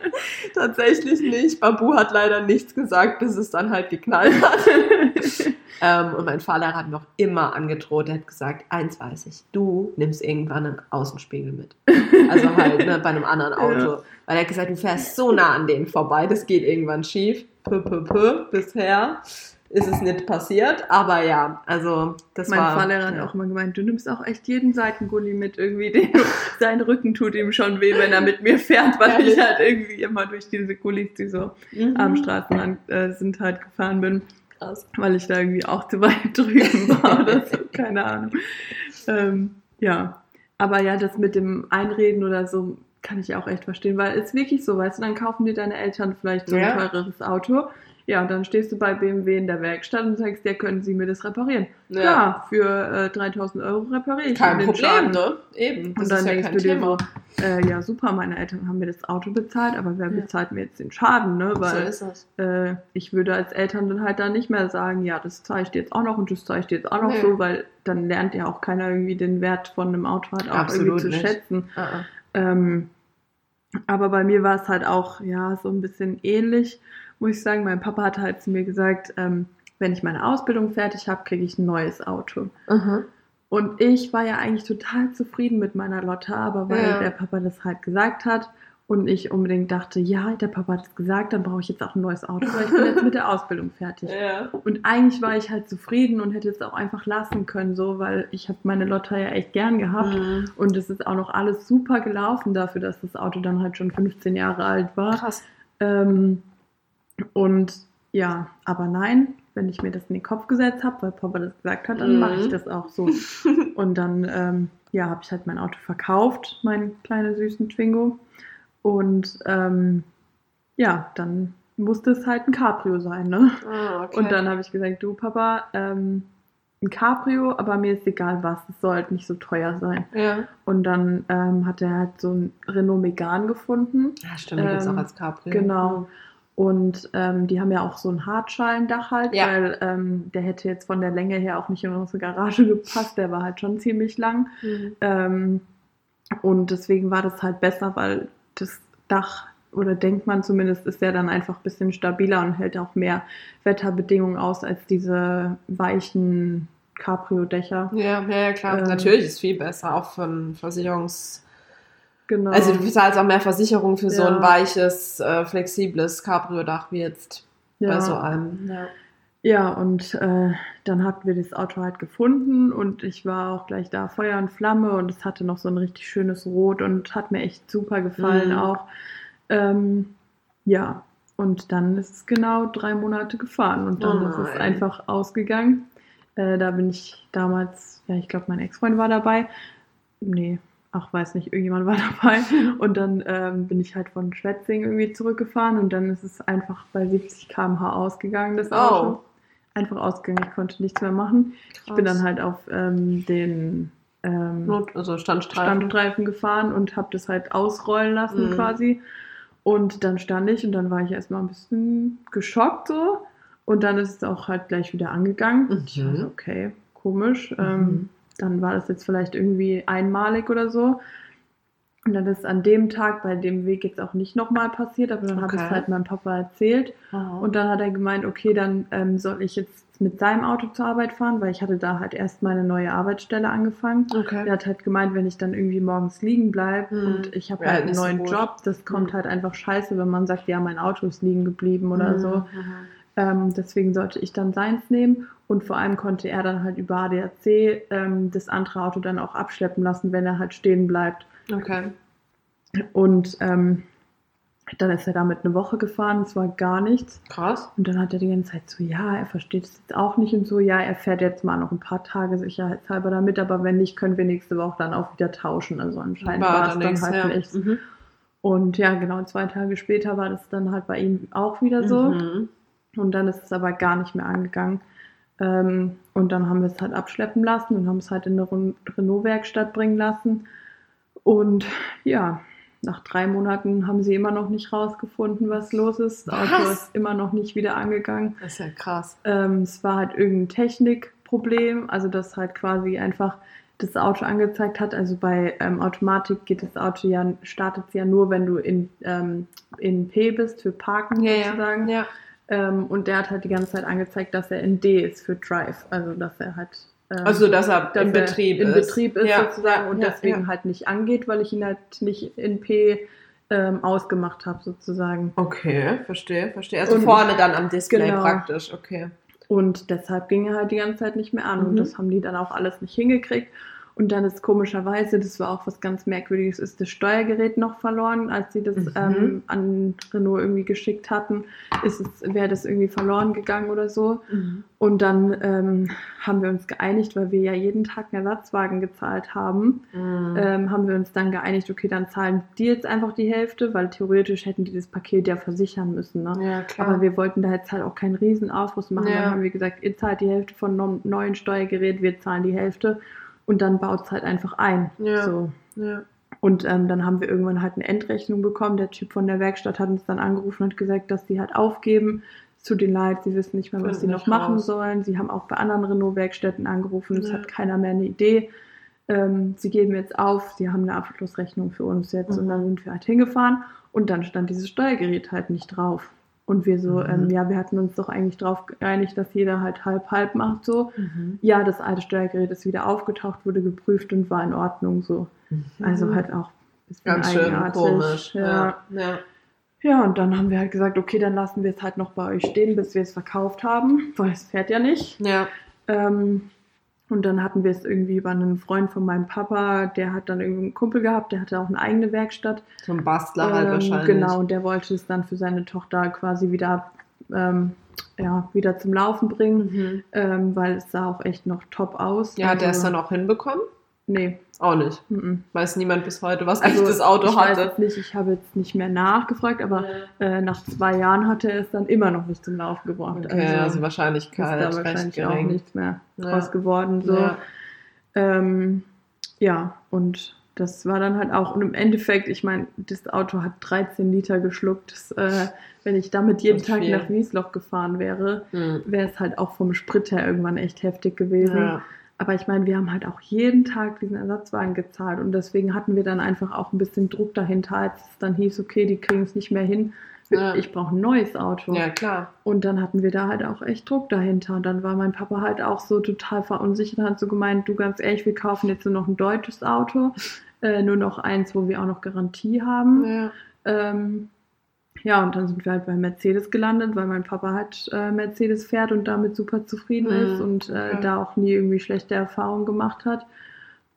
[laughs] tatsächlich nicht. Babu hat leider nichts gesagt, bis es dann halt geknallt hat. [laughs] ähm, und mein Fahrlehrer hat noch immer angedroht, er hat gesagt, eins weiß ich, du nimmst irgendwann einen Außenspiegel mit. Also halt ne, bei einem anderen Auto. Ja. Weil er hat gesagt, du fährst so nah an denen vorbei, das geht irgendwann schief. Pö, pö, pö. Bisher ist es nicht passiert, aber ja, also das Mein war... Fahrlehrer hat ja. auch immer gemeint, du nimmst auch echt jeden Seitengulli mit irgendwie. Den, [laughs] sein Rücken tut ihm schon weh, wenn er mit mir fährt, weil Ehrlich? ich halt irgendwie immer durch diese Gullis, die so Mhm. am Straßenrand äh, sind, halt gefahren bin, Krass. weil ich da irgendwie auch zu weit [laughs] drüben war oder so, keine Ahnung. Ähm, ja, aber ja, das mit dem Einreden oder so kann ich auch echt verstehen, weil es wirklich so, weißt du, dann kaufen dir deine Eltern vielleicht so ein Ja. teureres Auto. Ja, dann stehst du bei BMW in der Werkstatt und sagst, ja, können Sie mir das reparieren? Ja. Klar, für äh, 3000 Euro repariere ich Kein Problem, Schaden. ne? Eben. Das Und dann ist ja denkst kein du dir Thema. so, äh, ja super, meine Eltern haben mir das Auto bezahlt, aber wer Ja. bezahlt mir jetzt den Schaden, ne? so Weil ist es. äh, ich würde als Eltern dann halt dann nicht mehr sagen, ja, das zahle ich dir jetzt auch noch und das zahle ich dir jetzt auch noch Nee. so, weil dann lernt ja auch keiner irgendwie den Wert von einem Auto halt auch Absolut irgendwie zu nicht. schätzen. Ah, ah. Ähm, aber bei mir war es halt auch, ja, so ein bisschen ähnlich, muss ich sagen. Mein Papa hat halt zu mir gesagt, ähm, wenn ich meine Ausbildung fertig habe, kriege ich ein neues Auto. Mhm. Und ich war ja eigentlich total zufrieden mit meiner Lotte, aber weil Ja. der Papa das halt gesagt hat und ich unbedingt dachte, ja, der Papa hat es gesagt, dann brauche ich jetzt auch ein neues Auto, weil ich bin jetzt mit der [laughs] Ausbildung fertig. Ja. Und eigentlich war ich halt zufrieden und hätte es auch einfach lassen können, so, weil ich habe meine Lotte ja echt gern gehabt. Mhm. Und es ist auch noch alles super gelaufen dafür, dass das Auto dann halt schon 15 Jahre alt war. Krass. Ähm, und ja, aber nein, wenn ich mir das in den Kopf gesetzt habe, weil Papa das gesagt hat, dann Mhm. mache ich das auch so. [laughs] Und dann, ähm, ja, habe ich halt mein Auto verkauft, mein kleiner süßen Twingo. Und ähm, ja, dann musste es halt ein Cabrio sein, ne? Ah, okay. Und dann habe ich gesagt, du Papa, ähm, ein Cabrio, aber mir ist egal was, es soll halt nicht so teuer sein. Ja. Und dann ähm, hat er halt so ein Renault Megane gefunden. Ja, stimmt, Ähm, auch als Cabrio. Genau. Und ähm, die haben ja auch so ein Hartschalendach halt, Ja. weil ähm, der hätte jetzt von der Länge her auch nicht in unsere Garage [laughs] gepasst. Der war halt schon ziemlich lang. Mhm. Ähm, und deswegen war das halt besser, weil das Dach, oder denkt man zumindest, ist ja dann einfach ein bisschen stabiler und hält auch mehr Wetterbedingungen aus als diese weichen Cabrio-Dächer. Ja, ja, ja, klar. Ähm, Natürlich ist viel besser, auch von Versicherungs... Genau. Also du bezahlst auch mehr Versicherung für so Ja. ein weiches, äh, flexibles Cabrio-Dach wie jetzt bei so einem. Ja. Ja, und äh, dann hatten wir das Auto halt gefunden und ich war auch gleich da Feuer und Flamme und es hatte noch so ein richtig schönes Rot und hat mir echt super gefallen Mhm. auch. Ähm, ja, und dann ist es genau drei Monate gefahren und dann Oh ist es einfach ausgegangen. Äh, da bin ich damals, ja, ich glaube, mein Ex-Freund war dabei. Nee, ach, weiß nicht, irgendjemand war [laughs] dabei. Und dann ähm, bin ich halt von Schwetzing irgendwie zurückgefahren und dann ist es einfach bei 70 km/h ausgegangen, das Auto. Oh. Einfach ausgegangen, ich konnte nichts mehr machen. Ich bin dann halt auf ähm, den ähm, Not, also Standstreifen. Standstreifen gefahren und habe das halt ausrollen lassen Mhm. quasi. Und dann stand ich und dann war ich erstmal ein bisschen geschockt so. Und dann ist es auch halt gleich wieder angegangen. Mhm. Ich war so, okay, komisch. Mhm. Ähm, dann war das jetzt vielleicht irgendwie einmalig oder so. Und dann ist an dem Tag bei dem Weg jetzt auch nicht nochmal passiert, aber dann habe ich es Okay. halt meinem Papa erzählt. Oh. Und dann hat er gemeint, okay, dann ähm, soll ich jetzt mit seinem Auto zur Arbeit fahren, weil ich hatte da halt erst meine neue Arbeitsstelle angefangen. Okay. Der hat halt gemeint, wenn ich dann irgendwie morgens liegen bleibe Hm. und ich habe Ja, halt einen so neuen gut. Job, das kommt Hm. halt einfach scheiße, wenn man sagt, ja, mein Auto ist liegen geblieben oder so. Mhm. Ähm, deswegen sollte ich dann seins nehmen und vor allem konnte er dann halt über ADAC ähm, das andere Auto dann auch abschleppen lassen, wenn er halt stehen bleibt. Okay. Und ähm, dann ist er damit eine Woche gefahren, es war gar nichts. Krass. Und dann hat er die ganze Zeit so, ja, er versteht es jetzt auch nicht und so, ja, er fährt jetzt mal noch ein paar Tage sicherheitshalber damit, aber wenn nicht, können wir nächste Woche dann auch wieder tauschen. Also anscheinend war, es dann nichts, halt ja. nicht. Mhm. Und ja, genau, zwei Tage später war das dann halt bei ihm auch wieder so. Mhm. Und dann ist es aber gar nicht mehr angegangen. Ähm, und dann haben wir es halt abschleppen lassen und haben es halt in eine Ren- Renault-Werkstatt bringen lassen. Und ja, nach drei Monaten haben sie immer noch nicht rausgefunden, was los ist. Das Auto ist immer noch nicht wieder angegangen. Das ist ja krass. Ähm, es war halt irgendein Technikproblem, also dass halt quasi einfach das Auto angezeigt hat. Also bei ähm, Automatik geht das Auto ja, startet es ja nur, wenn du in, ähm, in P bist für Parken sozusagen. Ja. Ähm, und der hat halt die ganze Zeit angezeigt, dass er in D ist für Drive. Also dass er halt ähm, Also, dass er dass im er Betrieb in ist. Betrieb ist Ja, sozusagen und ja, deswegen ja. halt nicht angeht, weil ich ihn halt nicht in P ähm, ausgemacht habe sozusagen. Okay, verstehe, verstehe. Also Und- vorne dann am Display Genau. praktisch, okay. Und deshalb ging er halt die ganze Zeit nicht mehr an. Mhm. Und das haben die dann auch alles nicht hingekriegt. Und dann ist komischerweise, das war auch was ganz Merkwürdiges, ist das Steuergerät noch verloren, als sie das Mhm. ähm, an Renault irgendwie geschickt hatten, ist es, wäre das irgendwie verloren gegangen oder so. Und dann ähm, haben wir uns geeinigt, weil wir ja jeden Tag einen Ersatzwagen gezahlt haben, Mhm. ähm, haben wir uns dann geeinigt, okay, dann zahlen die jetzt einfach die Hälfte, weil theoretisch hätten die das Paket ja versichern müssen. Ne? ja, klar. Aber wir wollten da jetzt halt auch keinen Riesenaufriss machen. Ja. Dann haben wir gesagt, ihr zahlt die Hälfte von einem neuen Steuergerät, wir zahlen die Hälfte. Und dann baut es halt einfach ein. Ja. So. ja. Und ähm, dann haben wir irgendwann halt eine Endrechnung bekommen. Der Typ von der Werkstatt hat uns dann angerufen und gesagt, dass sie halt aufgeben. Tut ihnen leid, sie wissen nicht mehr, was Finden sie noch machen raus. sollen. Sie haben auch bei anderen Renault-Werkstätten angerufen. Es Ja. hat keiner mehr eine Idee. Ähm, sie geben jetzt auf, sie haben eine Abschlussrechnung für uns jetzt. Und Mhm. dann sind wir halt hingefahren und dann stand dieses Steuergerät halt nicht drauf. Und wir so, Mhm. ähm, ja, wir hatten uns doch eigentlich darauf geeinigt, dass jeder halt halb-halb macht so. Mhm. Ja, das alte Steuergerät ist wieder aufgetaucht, wurde geprüft und war in Ordnung so. Also halt auch ein bisschen Ganz schön komisch. Ja. Ja. ja. ja, und dann haben wir halt gesagt, okay, dann lassen wir es halt noch bei euch stehen, bis wir es verkauft haben, [laughs] weil es fährt ja nicht. Ja. Ähm, und dann hatten wir es irgendwie über einen Freund von meinem Papa, der hat dann irgendwie einen Kumpel gehabt, der hatte auch eine eigene Werkstatt. So ein Bastler halt Ähm, wahrscheinlich. Genau, und der wollte es dann für seine Tochter quasi wieder, ähm, ja, wieder zum Laufen bringen, Mhm. ähm, weil es sah auch echt noch top aus. Ja, hat der es Also- dann auch hinbekommen? Nee. Auch nicht. mhm. Weiß niemand bis heute, was Also, das Auto ich weiß hatte. jetzt nicht, ich habe jetzt nicht mehr nachgefragt, aber äh, nach zwei Jahren hatte er es dann immer noch nicht zum Laufen gebracht. Okay, also, ist Wahrscheinlichkeit da recht wahrscheinlich auch nichts mehr Ja. draus geworden. So. Ja. Ähm, ja, und das war dann halt auch, und im Endeffekt, ich meine, das Auto hat 13 Liter geschluckt. Das, äh, wenn ich damit jeden ist Tag viel. nach Wiesloch gefahren wäre, Hm. wäre es halt auch vom Sprit her irgendwann echt heftig gewesen. Ja. Aber ich meine, wir haben halt auch jeden Tag diesen Ersatzwagen gezahlt und deswegen hatten wir dann einfach auch ein bisschen Druck dahinter, als es dann hieß, okay, die kriegen es nicht mehr hin. Ja. Ich brauche ein neues Auto. ja, klar. Und dann hatten wir da halt auch echt Druck dahinter. Und dann war mein Papa halt auch so total verunsichert und hat so gemeint, du ganz ehrlich, wir kaufen jetzt nur noch ein deutsches Auto, äh, nur noch eins, wo wir auch noch Garantie haben. Ja. Ähm, ja, und dann sind wir halt bei Mercedes gelandet, weil mein Papa halt äh, Mercedes fährt und damit super zufrieden Mhm, ist und äh, okay. da auch nie irgendwie schlechte Erfahrungen gemacht hat.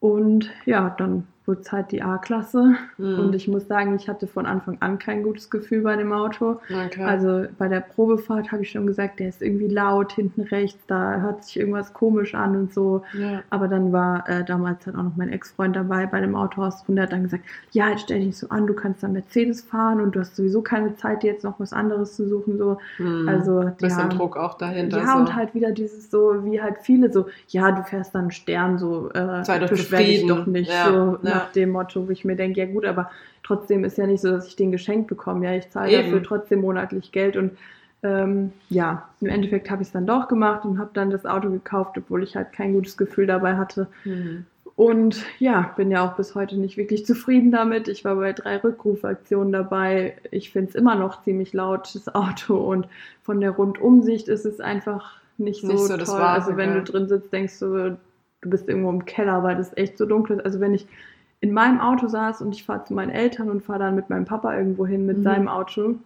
Und ja, dann wurde es halt die A-Klasse. Hm. Und ich muss sagen, ich hatte von Anfang an kein gutes Gefühl bei dem Auto. Also bei der Probefahrt habe ich schon gesagt, der ist irgendwie laut hinten rechts, da hört sich irgendwas komisch an und so. ja. Aber dann war äh, damals halt auch noch mein Ex-Freund dabei bei dem Autohaus und der hat dann gesagt, ja, jetzt stell dich so an, du kannst dann Mercedes fahren und du hast sowieso keine Zeit, dir jetzt noch was anderes zu suchen. So. Hm. Also die bisschen haben, Druck auch dahinter. ja, so. und halt wieder dieses so, wie halt viele so, ja, du fährst dann einen Stern, so, äh, Sei doch beschwer dich doch nicht, Ja, so ja. Nach dem Motto, wo ich mir denke, ja gut, aber trotzdem ist ja nicht so, dass ich den geschenkt bekomme, ja, ich zahle Eben. dafür trotzdem monatlich Geld und ähm, ja, im Endeffekt habe ich es dann doch gemacht und habe dann das Auto gekauft, obwohl ich halt kein gutes Gefühl dabei hatte. Hm. Und ja, bin ja auch bis heute nicht wirklich zufrieden damit. Ich war bei drei Rückrufaktionen dabei. Ich finde es immer noch ziemlich laut, das Auto. Und von der Rundumsicht ist es einfach nicht so, Nicht so das toll. Wahre, also wenn du drin sitzt, denkst du, du bist irgendwo im Keller, weil das echt so dunkel ist. Also wenn ich in meinem Auto saß und ich fahre zu meinen Eltern und fahre dann mit meinem Papa irgendwo hin mit Mhm. seinem Auto.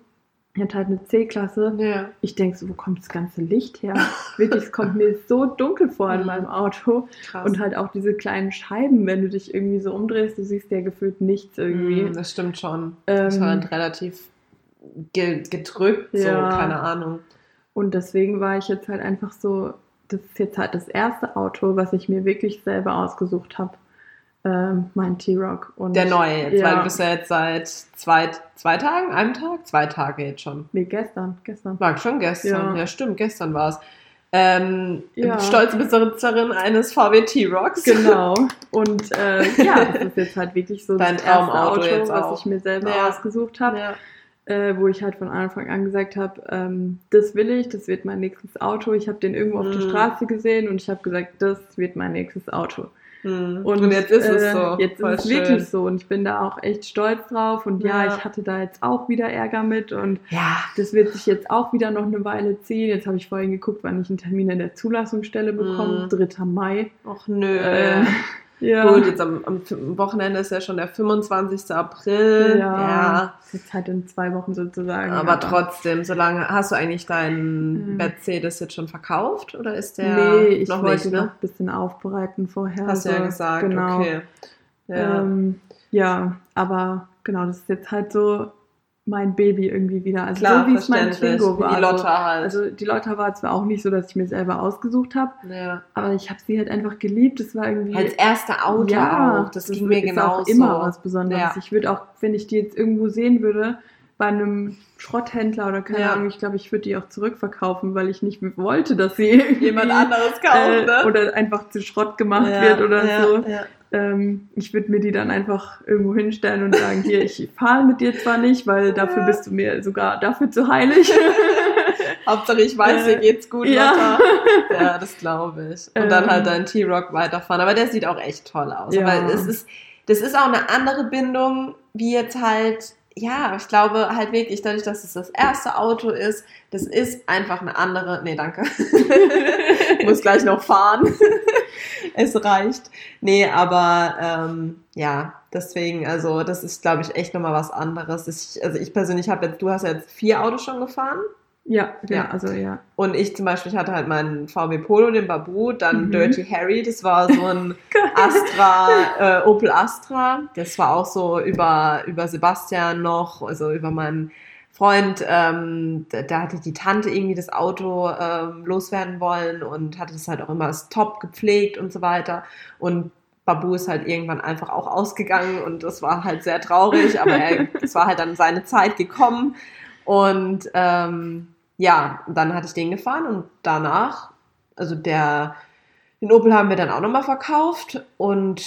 Er hat halt eine C-Klasse. Ja. Ich denke so, wo kommt das ganze Licht her? [laughs] Wirklich, es kommt mir so dunkel vor in Mhm. meinem Auto. Krass. Und halt auch diese kleinen Scheiben, wenn du dich irgendwie so umdrehst, du siehst ja gefühlt nichts irgendwie. Mm, das stimmt schon. das Ähm, war halt relativ ge gedrückt, Ja. so, keine Ahnung. Und deswegen war ich jetzt halt einfach so, das ist jetzt halt das erste Auto, was ich mir wirklich selber ausgesucht habe. Ähm, mein T-Rock. Und Der neue jetzt, Ja. weil du bist ja jetzt seit zwei, zwei Tagen, einem Tag? Zwei Tage jetzt schon. Nee, gestern, gestern. War schon gestern. Ja. Ja, stimmt, gestern war es. Ähm, Ja. Stolze Besitzerin eines VW T-Rocks. Genau. [laughs] Und äh, ja, das ist jetzt halt wirklich so Dein das Traumauto Auto, jetzt was auch. ich mir selber ausgesucht habe. Äh, wo ich halt von Anfang an gesagt habe, ähm, das will ich, das wird mein nächstes Auto. Ich habe den irgendwo auf der Mhm. Straße gesehen und ich habe gesagt, das wird mein nächstes Auto. Hm. Und, Und, jetzt ist äh, es so. Jetzt Voll ist es schön. wirklich so und ich bin da auch echt stolz drauf und ja, Ja. ich hatte da jetzt auch wieder Ärger mit und Ja. das wird sich jetzt auch wieder noch eine Weile ziehen. Jetzt habe ich vorhin geguckt, wann ich einen Termin in der Zulassungsstelle bekomme, Mhm. 3. Mai. Och nö. Äh, ja. Gut, jetzt am, am Wochenende ist ja schon der 25. April. ja, ja. Das ist halt in zwei Wochen sozusagen. Aber trotzdem, solange hast du eigentlich deinen Mhm. Mercedes jetzt schon verkauft oder ist der nee, ich noch wollte nicht, noch ne? ein bisschen aufbereiten vorher. Hast du ja also, gesagt, genau. okay. Ja. Ähm, ja, aber genau, das ist jetzt halt so mein Baby irgendwie wieder. Also Klar, so wie es mein. Twingo war. die Lotta halt. Also die Lotta war zwar auch nicht so, dass ich mir selber ausgesucht habe, ja. aber ich habe sie halt einfach geliebt. Es war irgendwie Als erste Auto ja, auch. Das, das ging mir ist genauso. auch immer was Besonderes. Ja. Ich würde auch, wenn ich die jetzt irgendwo sehen würde, bei einem Schrotthändler oder keine Ja. Ahnung, ich glaube, ich würde die auch zurückverkaufen, weil ich nicht wollte, dass sie Jemand anderes kauft, äh, ne? oder einfach zu Schrott gemacht Ja, wird oder ja, so. Ähm, ich würde mir die dann einfach irgendwo hinstellen und sagen, hier, ich [laughs] fahre mit dir zwar nicht, weil dafür bist du mir sogar dafür zu heilig. [laughs] Hauptsache ich weiß, dir Äh, geht's gut, ja. Lotta. [laughs] Ja, das glaube ich. Und dann Ähm. halt dein T-Rock weiterfahren. Aber der sieht auch echt toll aus. Ja. Aber es ist, das ist auch eine andere Bindung, wie jetzt halt, ja, ich glaube halt wirklich, dadurch, dass es das erste Auto ist, das ist einfach eine andere. Nee, danke. [laughs] Muss gleich noch fahren. es reicht. Nee, aber ähm, ja, deswegen, also das ist, glaube ich, echt nochmal was anderes. Ich, also ich persönlich habe jetzt, du hast jetzt vier Autos schon gefahren. Ja, ja, Ja. also ja. Und ich zum Beispiel, ich hatte halt meinen VW Polo, den Babu, dann Mhm. Dirty Harry, das war so ein [laughs] Astra, äh, Opel Astra. Das war auch so über, über Sebastian noch, also über meinen Freund, ähm, da, da hatte die Tante irgendwie das Auto ähm, loswerden wollen und hatte das halt auch immer als top gepflegt und so weiter. Und Babu ist halt irgendwann einfach auch ausgegangen und das war halt sehr traurig, aber er, [laughs] es war halt dann seine Zeit gekommen. Und ähm, ja, dann hatte ich den gefahren und danach, also der, den Opel haben wir dann auch nochmal verkauft und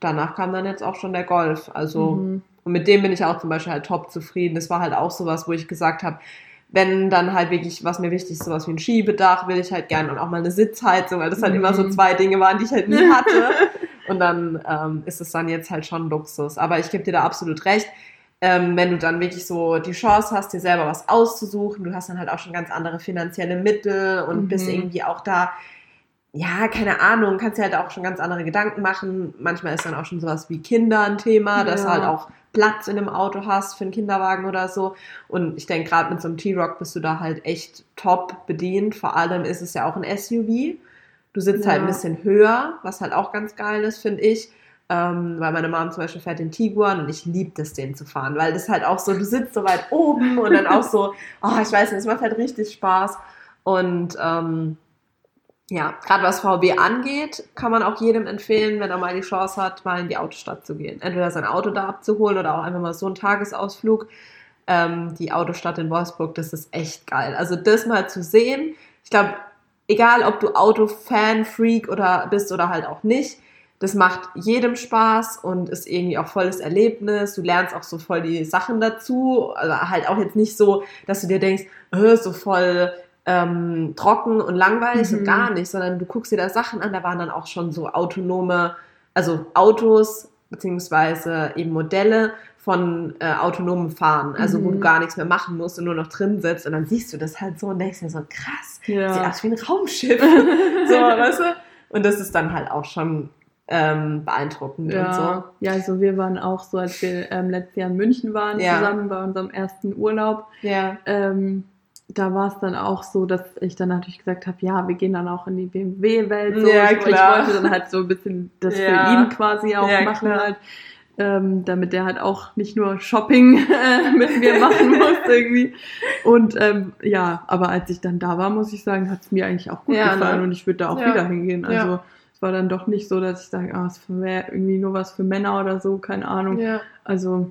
danach kam dann jetzt auch schon der Golf. Also, Mhm. und mit dem bin ich auch zum Beispiel halt top zufrieden. Das war halt auch sowas, wo ich gesagt habe, wenn dann halt wirklich, was mir wichtig ist, sowas wie ein Schiebedach, will ich halt gerne und auch mal eine Sitzheizung, weil das halt Mhm. immer so zwei Dinge waren, die ich halt nie hatte. [laughs] Und dann ähm, ist es dann jetzt halt schon Luxus. Aber ich gebe dir da absolut recht. Ähm, wenn du dann wirklich so die Chance hast, dir selber was auszusuchen, du hast dann halt auch schon ganz andere finanzielle Mittel und Mhm. bist irgendwie auch da, ja, keine Ahnung, kannst dir halt auch schon ganz andere Gedanken machen. Manchmal ist dann auch schon sowas wie Kinder ein Thema, dass du Ja. halt auch Platz in einem Auto hast für einen Kinderwagen oder so. Und ich denke, gerade mit so einem T-Rock bist du da halt echt top bedient. Vor allem ist es ja auch ein SUV. Du sitzt Ja. halt ein bisschen höher, was halt auch ganz geil ist, finde ich. Ähm, weil meine Mom zum Beispiel fährt den Tiguan und ich liebe das, den zu fahren, weil das halt auch so, du sitzt so weit oben und dann auch so, [laughs] oh, ich weiß nicht, es macht halt richtig Spaß. Und ähm, ja, gerade was VW angeht, kann man auch jedem empfehlen, wenn er mal die Chance hat, mal in die Autostadt zu gehen. Entweder sein Auto da abzuholen oder auch einfach mal so einen Tagesausflug. Ähm, die Autostadt in Wolfsburg, das ist echt geil. Also das mal zu sehen, ich glaube, egal ob du Autofan, Freak oder bist oder halt auch nicht, das macht jedem Spaß und ist irgendwie auch volles Erlebnis. Du lernst auch so voll die Sachen dazu. Also halt auch jetzt nicht so, dass du dir denkst, äh, so voll ähm, trocken und langweilig Mhm. und gar nicht, sondern du guckst dir da Sachen an, da waren dann auch schon so autonome, also Autos beziehungsweise eben Modelle von äh, autonomem Fahren, also wo Mhm. du gar nichts mehr machen musst und nur noch drin sitzt und dann siehst du das halt so und denkst dir so, krass, Ja. sieht aus wie ein Raumschiff. [laughs] so, weißt du? Und das ist dann halt auch schon ähm, beeindruckend und Ja, so. ja, also wir waren auch so, als wir ähm, letztes Jahr in München waren, Ja. zusammen bei unserem ersten Urlaub. Ja. Ähm, da war es dann auch so, dass ich dann natürlich gesagt habe, ja, wir gehen dann auch in die BMW-Welt. So. Ja, ich, klar. ich wollte dann halt so ein bisschen das Ja. für ihn quasi auch machen klar. halt. Ähm, damit der halt auch nicht nur Shopping [laughs] äh, mit mir machen [laughs] muss irgendwie. Und ähm, ja, aber als ich dann da war, muss ich sagen, hat es mir eigentlich auch gut Ja, gefallen ne? und ich würde da auch Ja. wieder hingehen. Ja. Es war dann doch nicht so, dass ich sage, ah, es wäre irgendwie nur was für Männer oder so, keine Ahnung. Ja. Also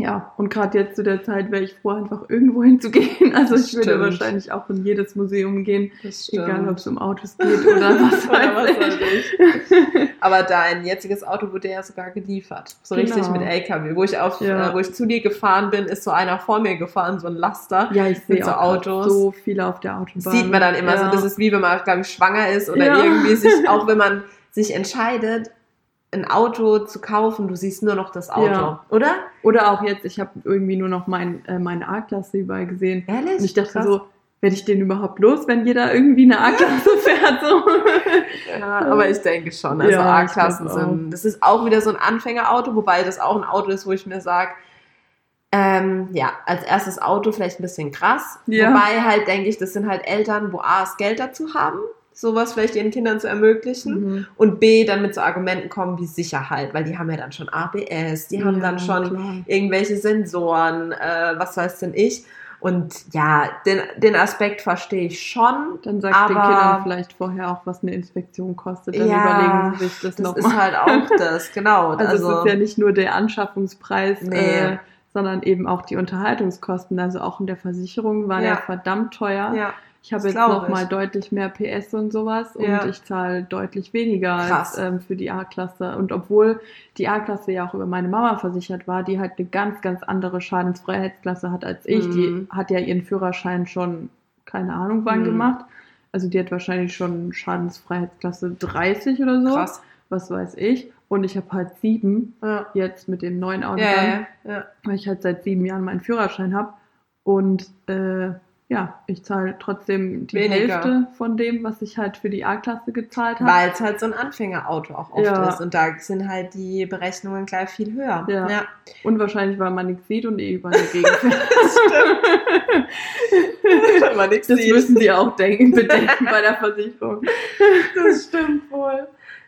ja, und gerade jetzt zu der Zeit wäre ich froh, einfach irgendwo hinzugehen. [laughs] Also ich würde Stimmt. wahrscheinlich auch in jedes Museum gehen, Das egal ob es um Autos geht oder [laughs] was Oder was ich. Aber dein jetziges Auto wurde ja sogar geliefert. So Genau. richtig mit LKW. Wo ich, auf, Ja. äh, wo ich zu dir gefahren bin, ist so einer vor mir gefahren, so ein Laster. Ja, ich sehe Mit so Autos. so viele auf der Autobahn. Sieht man dann immer ja. so. Das ist wie wenn man, glaube ich, schwanger ist oder irgendwie sich, [laughs] auch wenn man sich entscheidet, ein Auto zu kaufen, du siehst nur noch das Auto. Ja. Oder? Oder auch jetzt, ich habe irgendwie nur noch mein, äh, meine A-Klasse überall gesehen. Ehrlich? Und ich dachte Krass. so, werde ich den überhaupt los, wenn jeder irgendwie eine A-Klasse [laughs] fährt? So. Ja, aber ich denke schon. Also Ja, A-Klassen sind. Das ist auch wieder so ein Anfängerauto, wobei das auch ein Auto ist, wo ich mir sage, ähm, ja, als erstes Auto vielleicht ein bisschen krass. Ja. Wobei halt denke ich, das sind halt Eltern, wo A, das Geld dazu haben, sowas vielleicht ihren Kindern zu ermöglichen. Mhm. Und B, dann mit so Argumenten kommen wie Sicherheit, weil die haben ja dann schon ABS, die haben Ja, dann schon klar. irgendwelche Sensoren, äh, was weiß denn ich. Und ja, den, den Aspekt verstehe ich schon. Dann sagt den Aber- Kindern vielleicht vorher auch, was eine Inspektion kostet. Dann Ja, überlegen sie sich das, Das nochmal. ist halt auch [laughs] das, genau. Also, Also, es ist ja nicht nur der Anschaffungspreis, Nee. äh, sondern eben auch die Unterhaltungskosten. Also auch in der Versicherung war Ja. der verdammt teuer. ja, Ich habe jetzt glaub noch ich. mal deutlich mehr PS und sowas Ja. und ich zahle deutlich weniger als ähm, für die A-Klasse. Und obwohl die A-Klasse ja auch über meine Mama versichert war, die halt eine ganz, ganz andere Schadensfreiheitsklasse hat als ich. Mhm. Die hat ja ihren Führerschein schon, keine Ahnung wann Mhm. gemacht. Also die hat wahrscheinlich schon Schadensfreiheitsklasse 30 oder so. krass. Was weiß ich. Und ich habe halt sieben Ja, jetzt mit dem neuen Auto, ja, ja. weil ich halt seit sieben Jahren meinen Führerschein habe. Und äh, ja, ich zahle trotzdem die Weniger. Hälfte von dem, was ich halt für die A-Klasse gezahlt habe. Weil es halt so ein Anfängerauto auch oft Ja. ist. Und da sind halt die Berechnungen gleich viel höher. Ja. ja. Und wahrscheinlich, weil man nichts sieht und eh überall dagegen fährt. [laughs] Wenn man nichts Das sieht. müssen die auch denken, bedenken bei der Versicherung. Das stimmt wohl.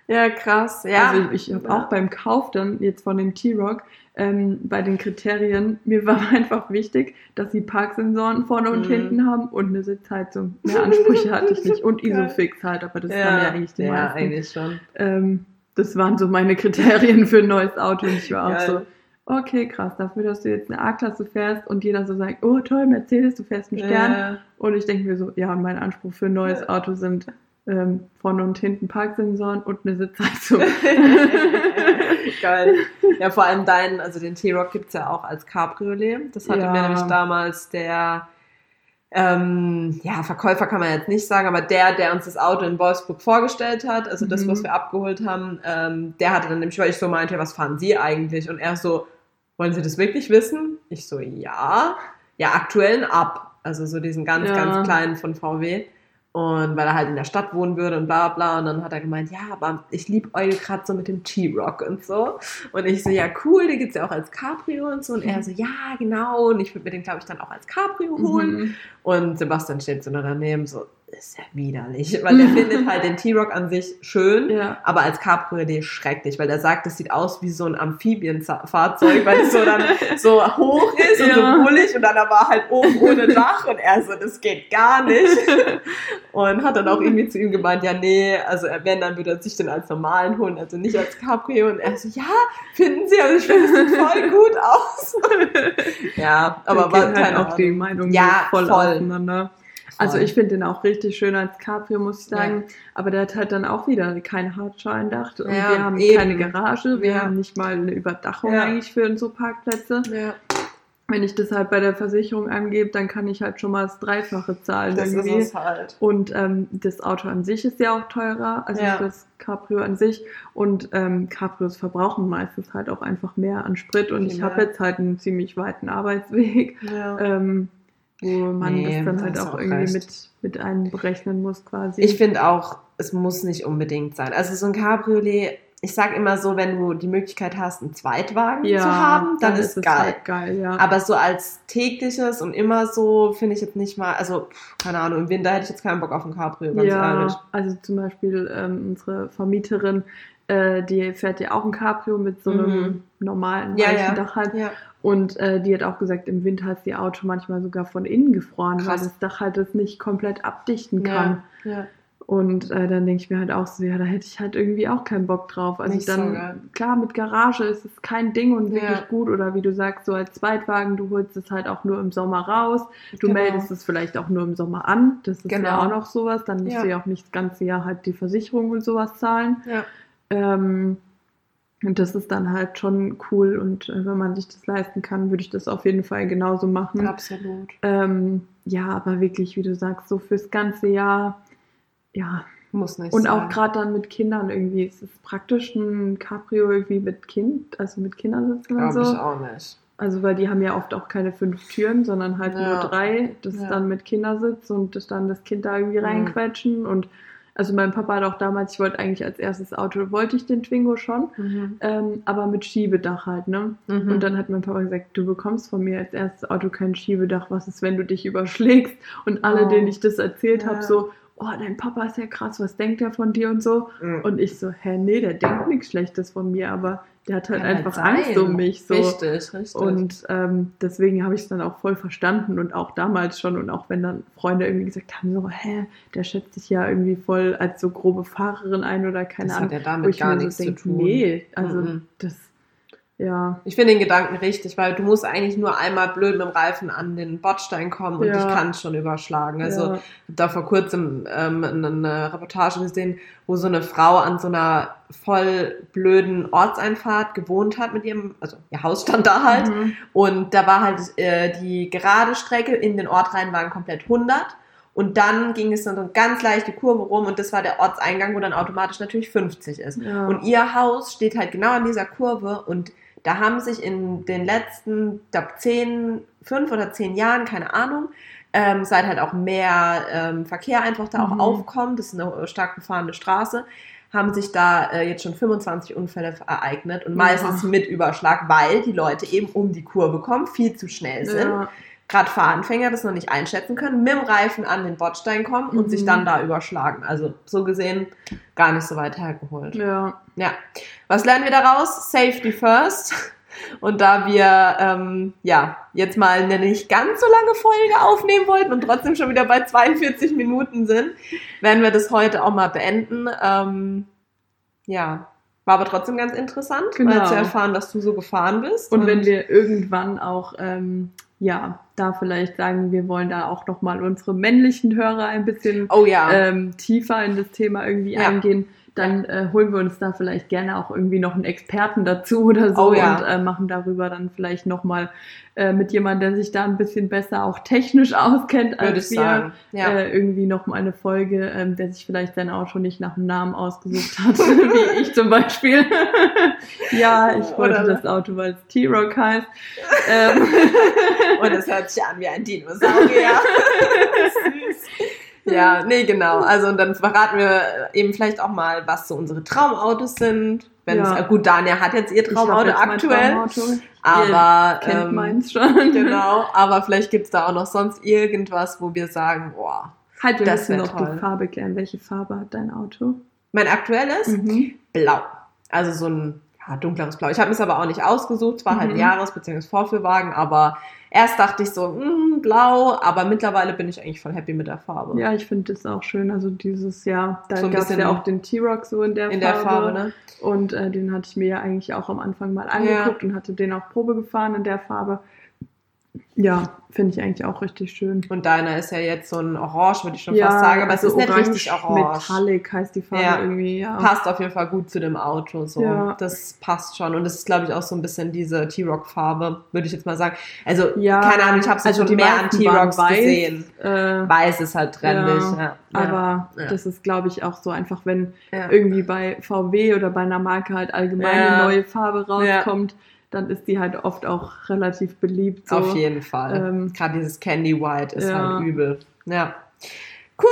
Ja, krass. Ja. Also ich, ich habe Ja. auch beim Kauf dann jetzt von dem T-Rock ähm, bei den Kriterien, mir war [laughs] einfach wichtig, dass sie Parksensoren vorne und Mhm. hinten haben und eine Sitzheizung. Mehr Ansprüche hatte ich nicht. Und. [laughs] Isofix halt, aber das haben ja eigentlich die ja, meisten. eigentlich schon. Ähm, das waren so meine Kriterien für ein neues Auto und ich war auch so, okay, krass, dafür, dass du jetzt eine A-Klasse fährst und jeder so sagt, oh toll, Mercedes, du fährst einen Stern. Ja. Und ich denke mir so, ja, mein Anspruch für ein neues Auto sind ähm, vorne und hinten Parksensoren und eine Sitzheizung. [laughs] [laughs] Geil. Ja, vor allem deinen, also den T-Rock gibt es ja auch als Cabriolet. Das hatte Ja. mir nämlich damals der, ähm, ja, Verkäufer kann man jetzt nicht sagen, aber der, der uns das Auto in Wolfsburg vorgestellt hat, also das, Mhm. was wir abgeholt haben, ähm, der hatte dann nämlich, weil ich so meinte, was fahren Sie eigentlich? Und er so, wollen Sie das wirklich wissen? Ich so, ja. Ja, aktuellen ab. Also so diesen ganz, Ja. ganz kleinen von VW. Und weil er halt in der Stadt wohnen würde und bla bla. Und dann hat er gemeint, ja, aber ich liebe Eul gerade so mit dem T-Rock und so. Und ich so, ja, cool, den gibt's ja auch als Cabrio und so. Und er so, ja, genau. Und ich würde mir den, glaube ich, dann auch als Cabrio holen. Mhm. Und Sebastian steht so daneben, so, ist ja widerlich. Weil er findet halt den T-Rock an sich schön. Ja. Aber als Cabriolet schrecklich, weil er sagt, es sieht aus wie so ein Amphibienfahrzeug, weil es so dann so hoch ist und Ja. so bullig und dann aber halt oben ohne Dach und er so, das geht gar nicht. Und hat dann auch irgendwie zu ihm gemeint, ja, nee, also er- wenn, dann würde er sich den als normalen holen, also nicht als Cabrio. Und er so, ja, finden Sie, also ich finde, es sieht voll gut aus. [laughs] ja, aber war halt auch die. Meinungen Ja, voll, voll. auseinander. Also ich finde den auch richtig schön als Cabrio, muss ich sagen. Aber der hat halt dann auch wieder kein Hartschalendach und Ja, wir haben eben. keine Garage, wir Ja. haben nicht mal eine Überdachung Ja. eigentlich für so Parkplätze. Ja. wenn ich das halt bei der Versicherung angebe, dann kann ich halt schon mal das Dreifache zahlen. Das ist irgendwie. es halt. Und ähm, das Auto an sich ist ja auch teurer, also Ja. das Cabrio an sich. Und ähm, Cabrios verbrauchen meistens halt auch einfach mehr an Sprit. Und ich habe jetzt halt einen ziemlich weiten Arbeitsweg, Ja. ähm, wo man Nee, das dann da halt auch auch irgendwie recht. mit, mit einberechnen muss quasi. Ich finde auch, es muss nicht unbedingt sein. Also so ein Cabriolet, ich sag immer so, wenn du die Möglichkeit hast, einen Zweitwagen ja, zu haben, dann, ist es geil. Halt geil, ja. Aber so als tägliches und immer so finde ich jetzt nicht mal, also keine Ahnung, im Winter hätte ich jetzt keinen Bock auf ein Cabrio, ganz ehrlich. Ja, also zum Beispiel ähm, unsere Vermieterin, äh, die fährt ja auch ein Cabrio mit so einem Mhm. normalen Ja, ja. Dach halt. Ja. Und äh, die hat auch gesagt, im Winter ist ihr Auto manchmal sogar von innen gefroren, weil Krass. das Dach halt das nicht komplett abdichten kann. Ja. ja. Und äh, dann denke ich mir halt auch so, ja, da hätte ich halt irgendwie auch keinen Bock drauf. Also Nicht so dann, geil. klar, mit Garage ist es kein Ding und wirklich Ja. gut. Oder wie du sagst, so als Zweitwagen, du holst es halt auch nur im Sommer raus. Du Genau. meldest es vielleicht auch nur im Sommer an. Das ist Genau. ja auch noch sowas. Dann musst Ja. du ja auch nicht das ganze Jahr halt die Versicherung und sowas zahlen. Ja. Ähm, und das ist dann halt schon cool. Und äh, wenn man sich das leisten kann, würde ich das auf jeden Fall genauso machen. Absolut. Ähm, ja, aber wirklich, wie du sagst, so fürs ganze Jahr, ja. Muss nicht Und sein. auch gerade dann mit Kindern irgendwie, es ist praktisch ein Cabrio irgendwie mit Kind, also mit Kindersitzen und Glaube so. ich auch nicht. Also weil die haben ja oft auch keine fünf Türen, sondern halt Ja. nur drei. Das Ja. dann mit Kindersitz und das dann das Kind da irgendwie Mhm. reinquetschen. Und also mein Papa hat auch damals, ich wollte eigentlich als erstes Auto, wollte ich den Twingo schon, Mhm. ähm, aber mit Schiebedach halt, ne? Mhm. Und dann hat mein Papa gesagt, du bekommst von mir als erstes Auto kein Schiebedach. Was ist, wenn du dich überschlägst? Und alle, Oh. denen ich das erzählt Ja. habe, so, oh, dein Papa ist ja krass, was denkt er von dir und so. Mhm. Und ich so, hä, nee, der denkt nichts Schlechtes von mir, aber der hat halt Kann einfach halt Angst um mich. So. Richtig, richtig. Und ähm, deswegen habe ich es dann auch voll verstanden und auch damals schon und auch wenn dann Freunde irgendwie gesagt haben, so, hä, der schätzt sich ja irgendwie voll als so grobe Fahrerin ein oder keine das Ahnung. hat ja damit gar mir nichts so denk, zu tun. Nee, also Mhm. das, ja, Ich finde den Gedanken richtig, weil du musst eigentlich nur einmal blöd mit dem Reifen an den Bordstein kommen und Ja. dich kann schon überschlagen. Also ja. ich habe da vor kurzem ähm, eine Reportage gesehen, wo so eine Frau an so einer voll blöden Ortseinfahrt gewohnt hat mit ihrem, also ihr Haus stand da halt. Mhm. Und da war halt äh, die gerade Strecke in den Ort rein waren komplett 100. Und dann ging es dann so eine ganz leichte Kurve rum und das war der Ortseingang, wo dann automatisch natürlich 50 ist. Ja. Und ihr Haus steht halt genau an dieser Kurve und da haben sich in den letzten, ich glaube, zehn, fünf oder zehn Jahren, keine Ahnung, ähm, seit halt auch mehr ähm, Verkehr einfach da auch Mhm. aufkommt, das ist eine stark befahrene Straße, haben sich da äh, jetzt schon 25 Unfälle ereignet und meistens Ja. mit Überschlag, weil die Leute eben um die Kurve kommen, viel zu schnell sind. ja. Gerade Fahranfänger das noch nicht einschätzen können, mit dem Reifen an den Bordstein kommen und Mhm. sich dann da überschlagen. Also so gesehen gar nicht so weit hergeholt. ja. Ja. Was lernen wir daraus? Safety first. Und da wir ähm, ja jetzt mal eine nicht ganz so lange Folge aufnehmen wollten und trotzdem schon wieder bei 42 Minuten sind, werden wir das heute auch mal beenden. Ähm, ja, war aber trotzdem ganz interessant, Genau. mal zu erfahren, dass du so gefahren bist. Und wenn wir irgendwann auch, ähm, ja, da vielleicht sagen, wir wollen da auch nochmal unsere männlichen Hörer ein bisschen oh ja, ähm, tiefer in das Thema irgendwie Ja. eingehen, dann äh, holen wir uns da vielleicht gerne auch irgendwie noch einen Experten dazu oder so Oh ja. und äh, machen darüber dann vielleicht nochmal äh, mit jemandem, der sich da ein bisschen besser auch technisch [laughs] auskennt würde als wir. Äh, irgendwie nochmal eine Folge, ähm, der sich vielleicht sein Auto nicht nach einem Namen ausgesucht hat, [laughs] wie ich zum Beispiel. [laughs] ja, ich wollte Oder- das Auto, weil es T-Rock heißt. ähm, Und es hört sich an wie ein Dinosaurier. [laughs] [laughs] Süß. Ja, nee, genau. Also und dann verraten wir eben vielleicht auch mal, was so unsere Traumautos sind. Wenn's, Ja. äh, gut, Dania hat jetzt ihr Traumauto aktuell. Traumauto. Aber Ihr kennt ähm, meins schon. genau, [laughs] aber vielleicht gibt's da auch noch sonst irgendwas, wo wir sagen, boah, Halt, wir Das müssen noch toll. die Farbe klären. Welche Farbe hat dein Auto? mein aktuelles Mhm. blau. Also so ein ja, dunkleres Blau. Ich habe es aber auch nicht ausgesucht, es war halt ein Mhm. Jahres- bzw. Vorführwagen, aber erst dachte ich so, mm, blau, aber mittlerweile bin ich eigentlich voll happy mit der Farbe. Ja, ich finde das auch schön. Also dieses Jahr, da So ein gab es bisschen ja auch den T-Rock so in der In Farbe. der Farbe, ne? Und äh, den hatte ich mir ja eigentlich auch am Anfang mal angeguckt und hatte den auch Probe gefahren in der Farbe. Ja, finde ich eigentlich auch richtig schön. Und deiner ist ja jetzt so ein Orange, würde ich schon ja, fast sagen, aber also es ist nicht richtig orange. Metallic heißt die Farbe Ja. irgendwie, ja. Passt auf jeden Fall gut zu dem Auto. So. Ja. Das passt schon. Und das ist, glaube ich, auch so ein bisschen diese T-Rock-Farbe, würde ich jetzt mal sagen. Also, keine Ahnung, ich habe es also schon die mehr an T-Rocks weiß, gesehen. Äh, Weiß ist halt trendig. Aber das ist, glaube ich, auch so einfach, wenn irgendwie bei VW oder bei einer Marke halt allgemein eine neue Farbe rauskommt, dann ist die halt oft auch relativ beliebt. So. Auf jeden Fall. Ähm, Gerade dieses Candy White ist ja. halt übel. Ja. Cool.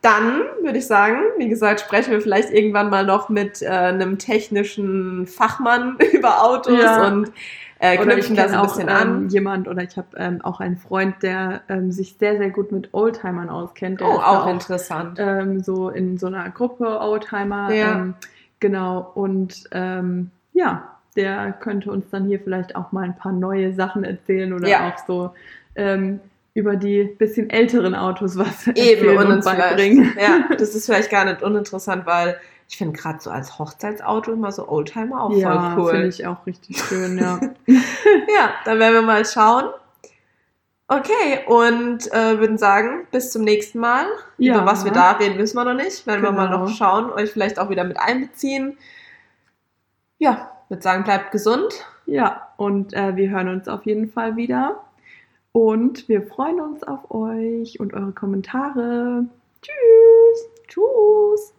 Dann würde ich sagen, wie gesagt, sprechen wir vielleicht irgendwann mal noch mit äh, einem technischen Fachmann [laughs] über Autos Ja. und äh, knüpfen das ein auch bisschen ähm, an. jemand oder ich habe ähm, auch einen Freund, der ähm, sich sehr, sehr gut mit Oldtimern auskennt. Der Oh, ist da auch interessant. ähm, so in so einer Gruppe Oldtimer. Ja. Ähm, genau. Und ähm, ja, der könnte uns dann hier vielleicht auch mal ein paar neue Sachen erzählen oder Ja. auch so ähm, über die bisschen älteren Autos was Eben, und uns beibringen. ja, [laughs] das ist vielleicht gar nicht uninteressant, weil ich finde gerade so als Hochzeitsauto immer so Oldtimer auch Ja, voll finde cool. ich auch richtig schön, ja. [laughs] Ja, dann werden wir mal schauen. Okay, und äh, würden sagen, bis zum nächsten Mal. Ja. Über was wir da reden, wissen wir noch nicht. Werden wir mal Genau. noch schauen, euch vielleicht auch wieder mit einbeziehen. Ja, würde sagen, bleibt gesund. Ja, und äh, wir hören uns auf jeden Fall wieder. Und wir freuen uns auf euch und eure Kommentare. Tschüss. Tschüss.